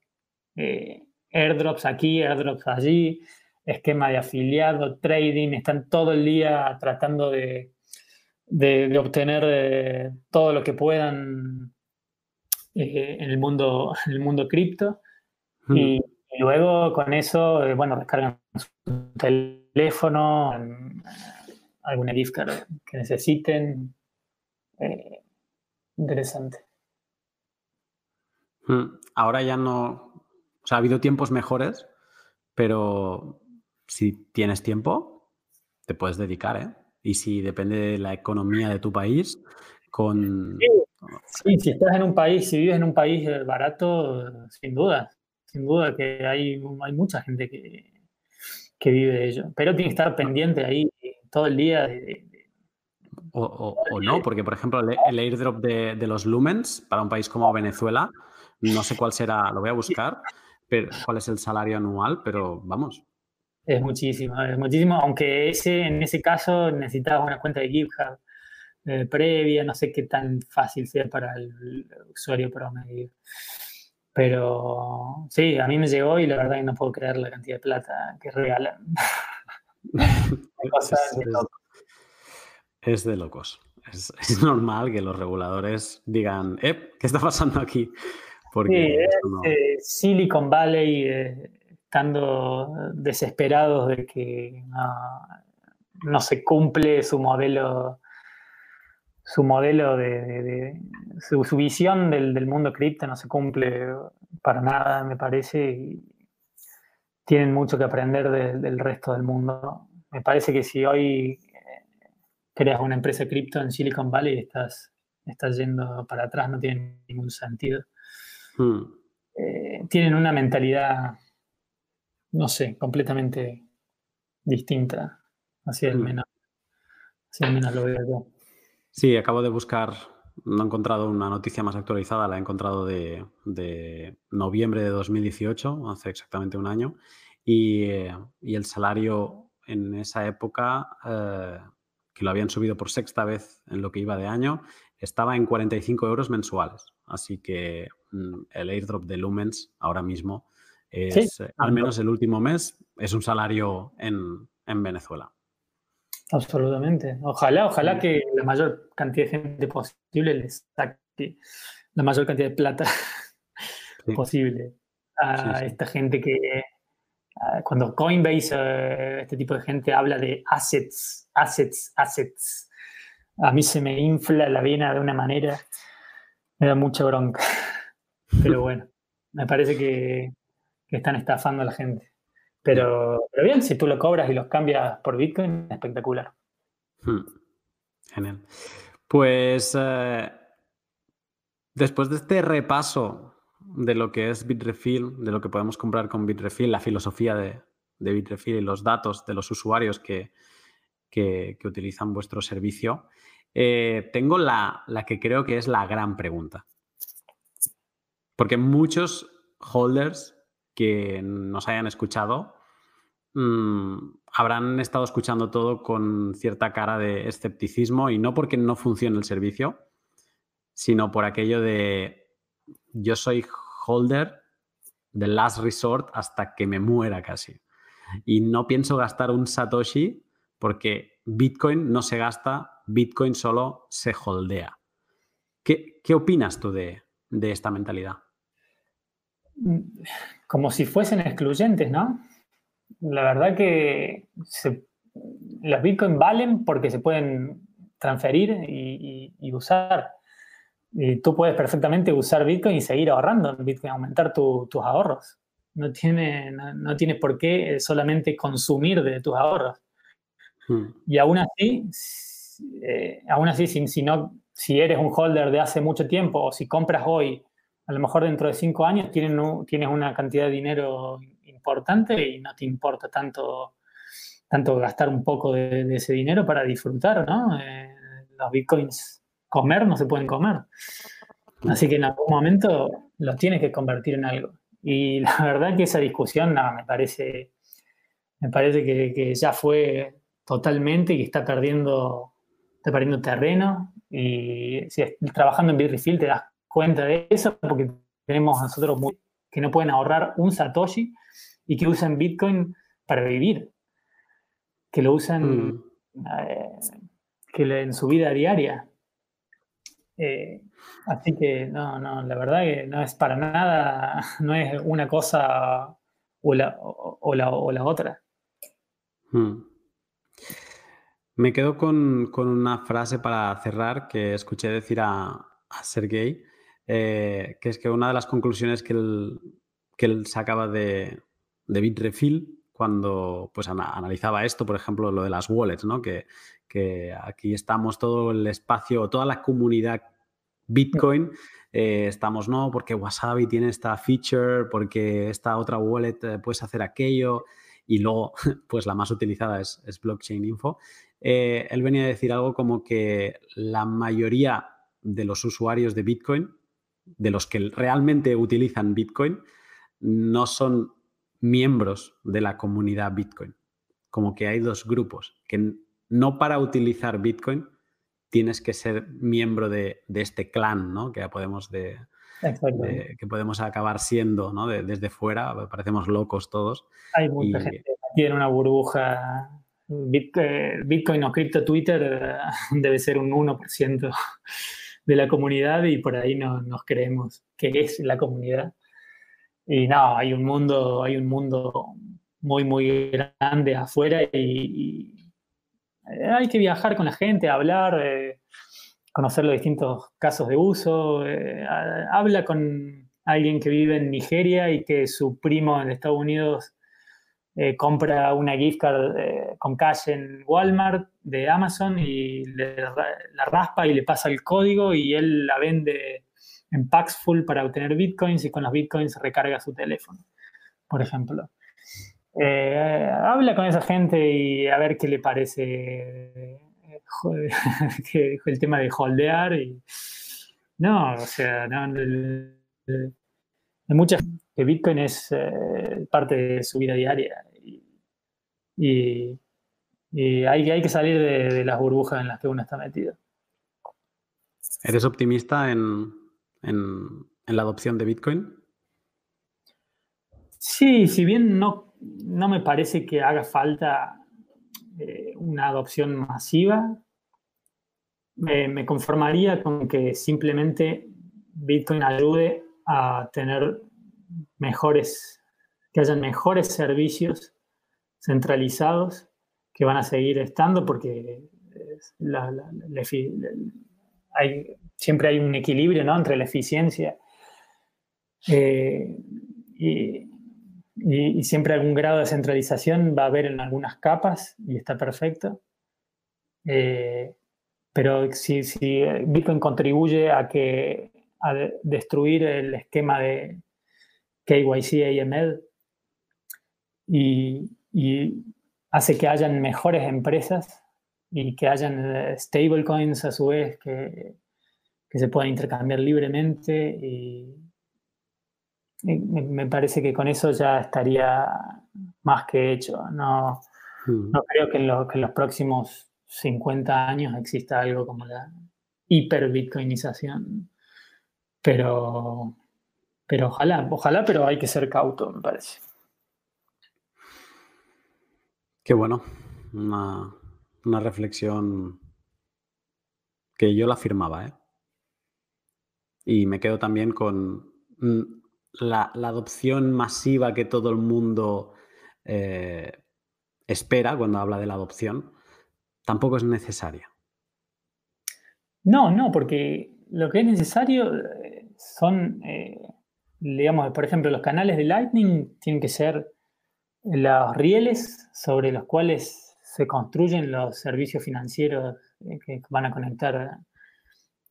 eh, airdrops aquí, airdrops allí, esquema de afiliado, trading, están todo el día tratando de, obtener eh, todo lo que puedan eh, en el mundo, en el mundo cripto. Y, y luego con eso, eh, bueno, descargan su teléfono, eh, alguna gift card que necesiten. Eh, interesante. Mm, ahora ya no, o sea, ha habido tiempos mejores, pero si tienes tiempo, te puedes dedicar, ¿eh? Y si depende de la economía de tu país, con... Sí, si estás en un país, si vives en un país barato, sin duda, sin duda que hay, hay mucha gente que, que vive de ello, pero tiene que estar pendiente ahí todo el día o, no, porque por ejemplo el, airdrop de, de, los lumens para un país como Venezuela, no sé cuál será, lo voy a buscar, pero cuál es el salario anual, pero vamos. Es muchísimo, es muchísimo, aunque ese, en ese caso necesitabas una cuenta de GitHub eh, previa, no sé qué tan fácil sea para el usuario promedio. Pero sí, a mí me llegó y la verdad que no puedo creer la cantidad de plata que regalan. *laughs* es, de locos. *laughs* Es, normal que los reguladores digan, ¿eh? ¿Qué está pasando aquí? Porque eh, Silicon Valley eh, estando desesperados de que no, se cumple su modelo, su modelo de, su, visión del, mundo cripto no se cumple para nada, me parece, y tienen mucho que aprender del resto del mundo. Me parece que si hoy eh, creas una empresa cripto en Silicon Valley estás, estás yendo para atrás, no tiene ningún sentido. Hmm. Eh, tienen una mentalidad, no sé, completamente distinta hacia el hmm. menos. Hacia el menos lo veo yo. Sí, acabo de buscar, no he encontrado una noticia más actualizada, la he encontrado de, noviembre de 2018, hace exactamente un año, y, eh, el salario en esa época, eh, que lo habían subido por sexta vez en lo que iba de año, estaba en 45 euros mensuales. Así que mm, el airdrop de Lumens ahora mismo es, eh, al menos el último mes, es un salario en, Venezuela. Absolutamente. Ojalá, ojalá que la mayor cantidad de gente posible les saque la mayor cantidad de plata *laughs* posible a esta gente que cuando Coinbase, eh, este tipo de gente habla de assets, assets, assets, a mí se me infla la vena de una manera me da mucha bronca. *laughs* Pero bueno, me parece que, están estafando a la gente. Pero, bien, si tú lo cobras y los cambias por Bitcoin, espectacular. Hmm. Genial. Pues eh, después de este repaso de lo que es Bitrefill, de lo que podemos comprar con Bitrefill, la filosofía de, Bitrefill y los datos de los usuarios que, que utilizan vuestro servicio, eh, tengo la, que creo que es la gran pregunta. Porque muchos holders que nos hayan escuchado mm, habrán estado escuchando todo con cierta cara de escepticismo y no porque no funcione el servicio, sino por aquello de yo soy holder de last resort hasta que me muera casi. Y no pienso gastar un Satoshi porque Bitcoin no se gasta Bitcoin solo se holdea. ¿Qué, opinas tú de, esta mentalidad? Como si fuesen excluyentes, ¿no? La verdad que los Bitcoin valen porque se pueden transferir y, usar. Y tú puedes perfectamente usar Bitcoin y seguir ahorrando en Bitcoin, aumentar tus ahorros. No tiene, no, tiene por qué solamente consumir de tus ahorros. Hmm. Y aún así, eh, aún así, si, si, no, si eres un holder de hace mucho tiempo o si compras hoy, a lo mejor dentro de cinco años tienes, tienes una cantidad de dinero importante y no te importa tanto, gastar un poco de, ese dinero para disfrutar, ¿no? Eh, los bitcoins comer no se pueden comer. Así que en algún momento los tienes que convertir en algo. Y *laughs* la verdad que esa discusión, me parece, me parece que, ya fue totalmente y está perdiendo perdiendo terreno y si trabajando en Bitrefill te das cuenta de eso porque tenemos nosotros que no pueden ahorrar un Satoshi y que usan Bitcoin para vivir, que lo usan mm. eh, que en su vida diaria. Eh, así que no, no, la verdad que no es para nada, *laughs* no es una cosa o la, o, la, o la otra. Mm. Me quedo con, una frase para cerrar que escuché decir a, a Sergey que es que una de las conclusiones que él, que él sacaba de, de Bitrefill cuando pues, analizaba esto, por ejemplo, lo de las wallets, ¿no? Que, que aquí estamos todo el espacio, toda la comunidad Bitcoin, eh, estamos, no, porque Wasabi tiene esta feature, porque esta otra wallet eh, puedes hacer aquello, y luego, *laughs* pues la más utilizada es, Blockchain Info. Eh, él venía a decir algo como que la mayoría de los usuarios de Bitcoin, de los que realmente utilizan Bitcoin, no son miembros de la comunidad Bitcoin. Como que hay dos grupos, que no para utilizar Bitcoin tienes que ser miembro de, este clan, ¿no? Que podemos de, que podemos acabar siendo, ¿no? desde fuera, parecemos locos todos. Hay mucha gente aquí en una burbuja. Bitcoin o cripto Twitter eh, *laughs* debe ser un 1% de la comunidad y por ahí no, nos creemos que es la comunidad. Y no, hay un mundo, hay un mundo muy, muy grande afuera y eh, hay que viajar con la gente, hablar, eh, conocer los distintos casos de uso. Eh, habla con alguien que vive en Nigeria y que su primo en Estados Unidos compra una gift card con cash en Walmart de Amazon y la raspa y le pasa el código y él la vende en packs full para obtener bitcoins y con los bitcoins recarga su teléfono, por ejemplo. Eh, habla con esa gente y a ver qué le parece *laughs* el tema de holdear. No, o sea, no, hay muchas que Bitcoin es eh, parte de su vida diaria y, hay, hay, que salir de, las burbujas en las que uno está metido. ¿Eres optimista en, en la adopción de Bitcoin? Sí, si bien no no me parece que haga falta eh, una adopción masiva. me conformaría con que simplemente Bitcoin ayude a tener mejores, que hayan mejores servicios centralizados que van a seguir estando porque siempre hay un equilibrio entre la eficiencia eh, y, y, siempre algún grado de centralización va a haber en algunas capas y está perfecto. Eh, pero si, si, Bitcoin contribuye a, que, a destruir el esquema de KYC AML y, y hace que hayan mejores empresas y que hayan eh, stablecoins a su vez que, que se puedan intercambiar libremente y, me parece que con eso ya estaría más que hecho. No, hmm. no creo que en, los próximos 50 años exista algo como la hiper-bitcoinización. Pero, pero ojalá, ojalá, pero hay que ser cauto, me parece. Qué bueno. Una, una reflexión que yo la firmaba, ¿eh? Y me quedo también con mm, la, adopción masiva que todo el mundo eh, espera cuando habla de la adopción tampoco es necesaria. No, no, porque lo que es necesario eh, son, eh, digamos, por ejemplo, los canales de Lightning tienen que ser los rieles sobre los cuales se construyen los servicios financieros que van a conectar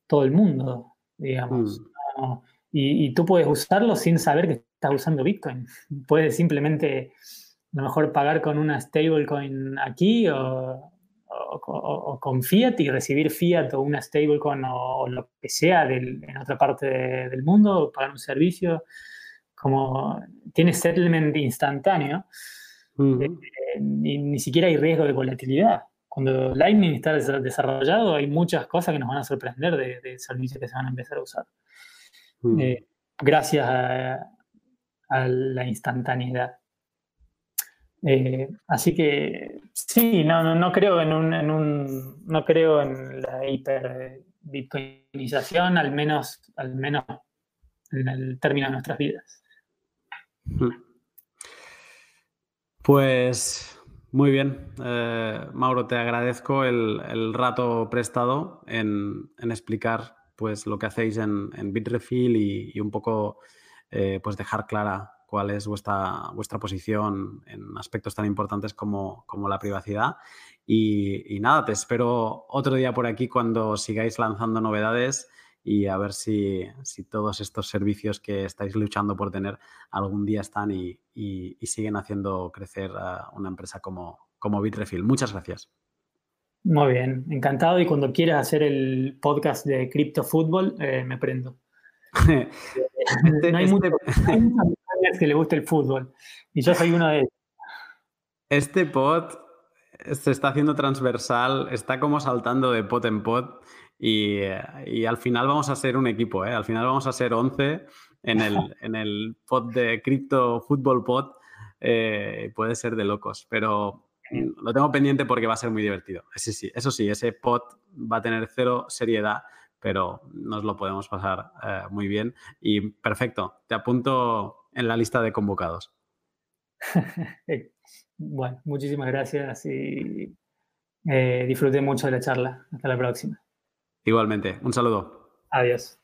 todo el mundo, digamos. Mm. Y, tú puedes usarlo sin saber que estás usando Bitcoin. Puedes simplemente, a lo mejor, pagar con una stablecoin aquí o, con fiat y recibir fiat o una stablecoin o, lo que sea en otra parte del mundo, pagar un servicio. Como tiene settlement instantáneo eh, y ni siquiera hay riesgo de volatilidad. Cuando Lightning está desarrollado, hay muchas cosas que nos van a sorprender de, de servicios que se van a empezar a usar. Eh, gracias a, la instantaneidad. Eh, así que sí, no, no, creo en un, no creo en la hiper bitcoinización, al menos, al menos en el término de nuestras vidas. Mm. Pues muy bien, eh, Mauro, te agradezco el, rato prestado en, en explicar pues lo que hacéis en, en Bitrefill y, un poco eh, pues dejar clara cuál es vuestra, vuestra posición en aspectos tan importantes como, como la privacidad. Y, y, nada, te espero otro día por aquí cuando sigáis lanzando novedades y a ver si, si todos estos servicios que estáis luchando por tener algún día están y, y, siguen haciendo crecer a una empresa como, como Bitrefill. Muchas gracias. Muy bien, encantado. Y cuando quieras hacer el podcast de Crypto Fútbol, eh, me prendo. *laughs* Este, no hay, este... *laughs* que le guste el fútbol. Y yo soy uno de ellos. Este pod se está haciendo transversal, está como saltando de pot en pot. Y, y al final vamos a ser un equipo, ¿eh? Al final vamos a ser 11 en el, *laughs* en el pod de Crypto Fútbol Pod. Eh, puede ser de locos, pero lo tengo pendiente porque va a ser muy divertido. Sí, sí, eso sí, ese pod va a tener cero seriedad, pero nos lo podemos pasar eh, muy bien. Y perfecto, te apunto en la lista de convocados. *laughs* bueno, muchísimas gracias y eh, disfruté mucho de la charla. Hasta la próxima. Igualmente, un saludo. Adiós.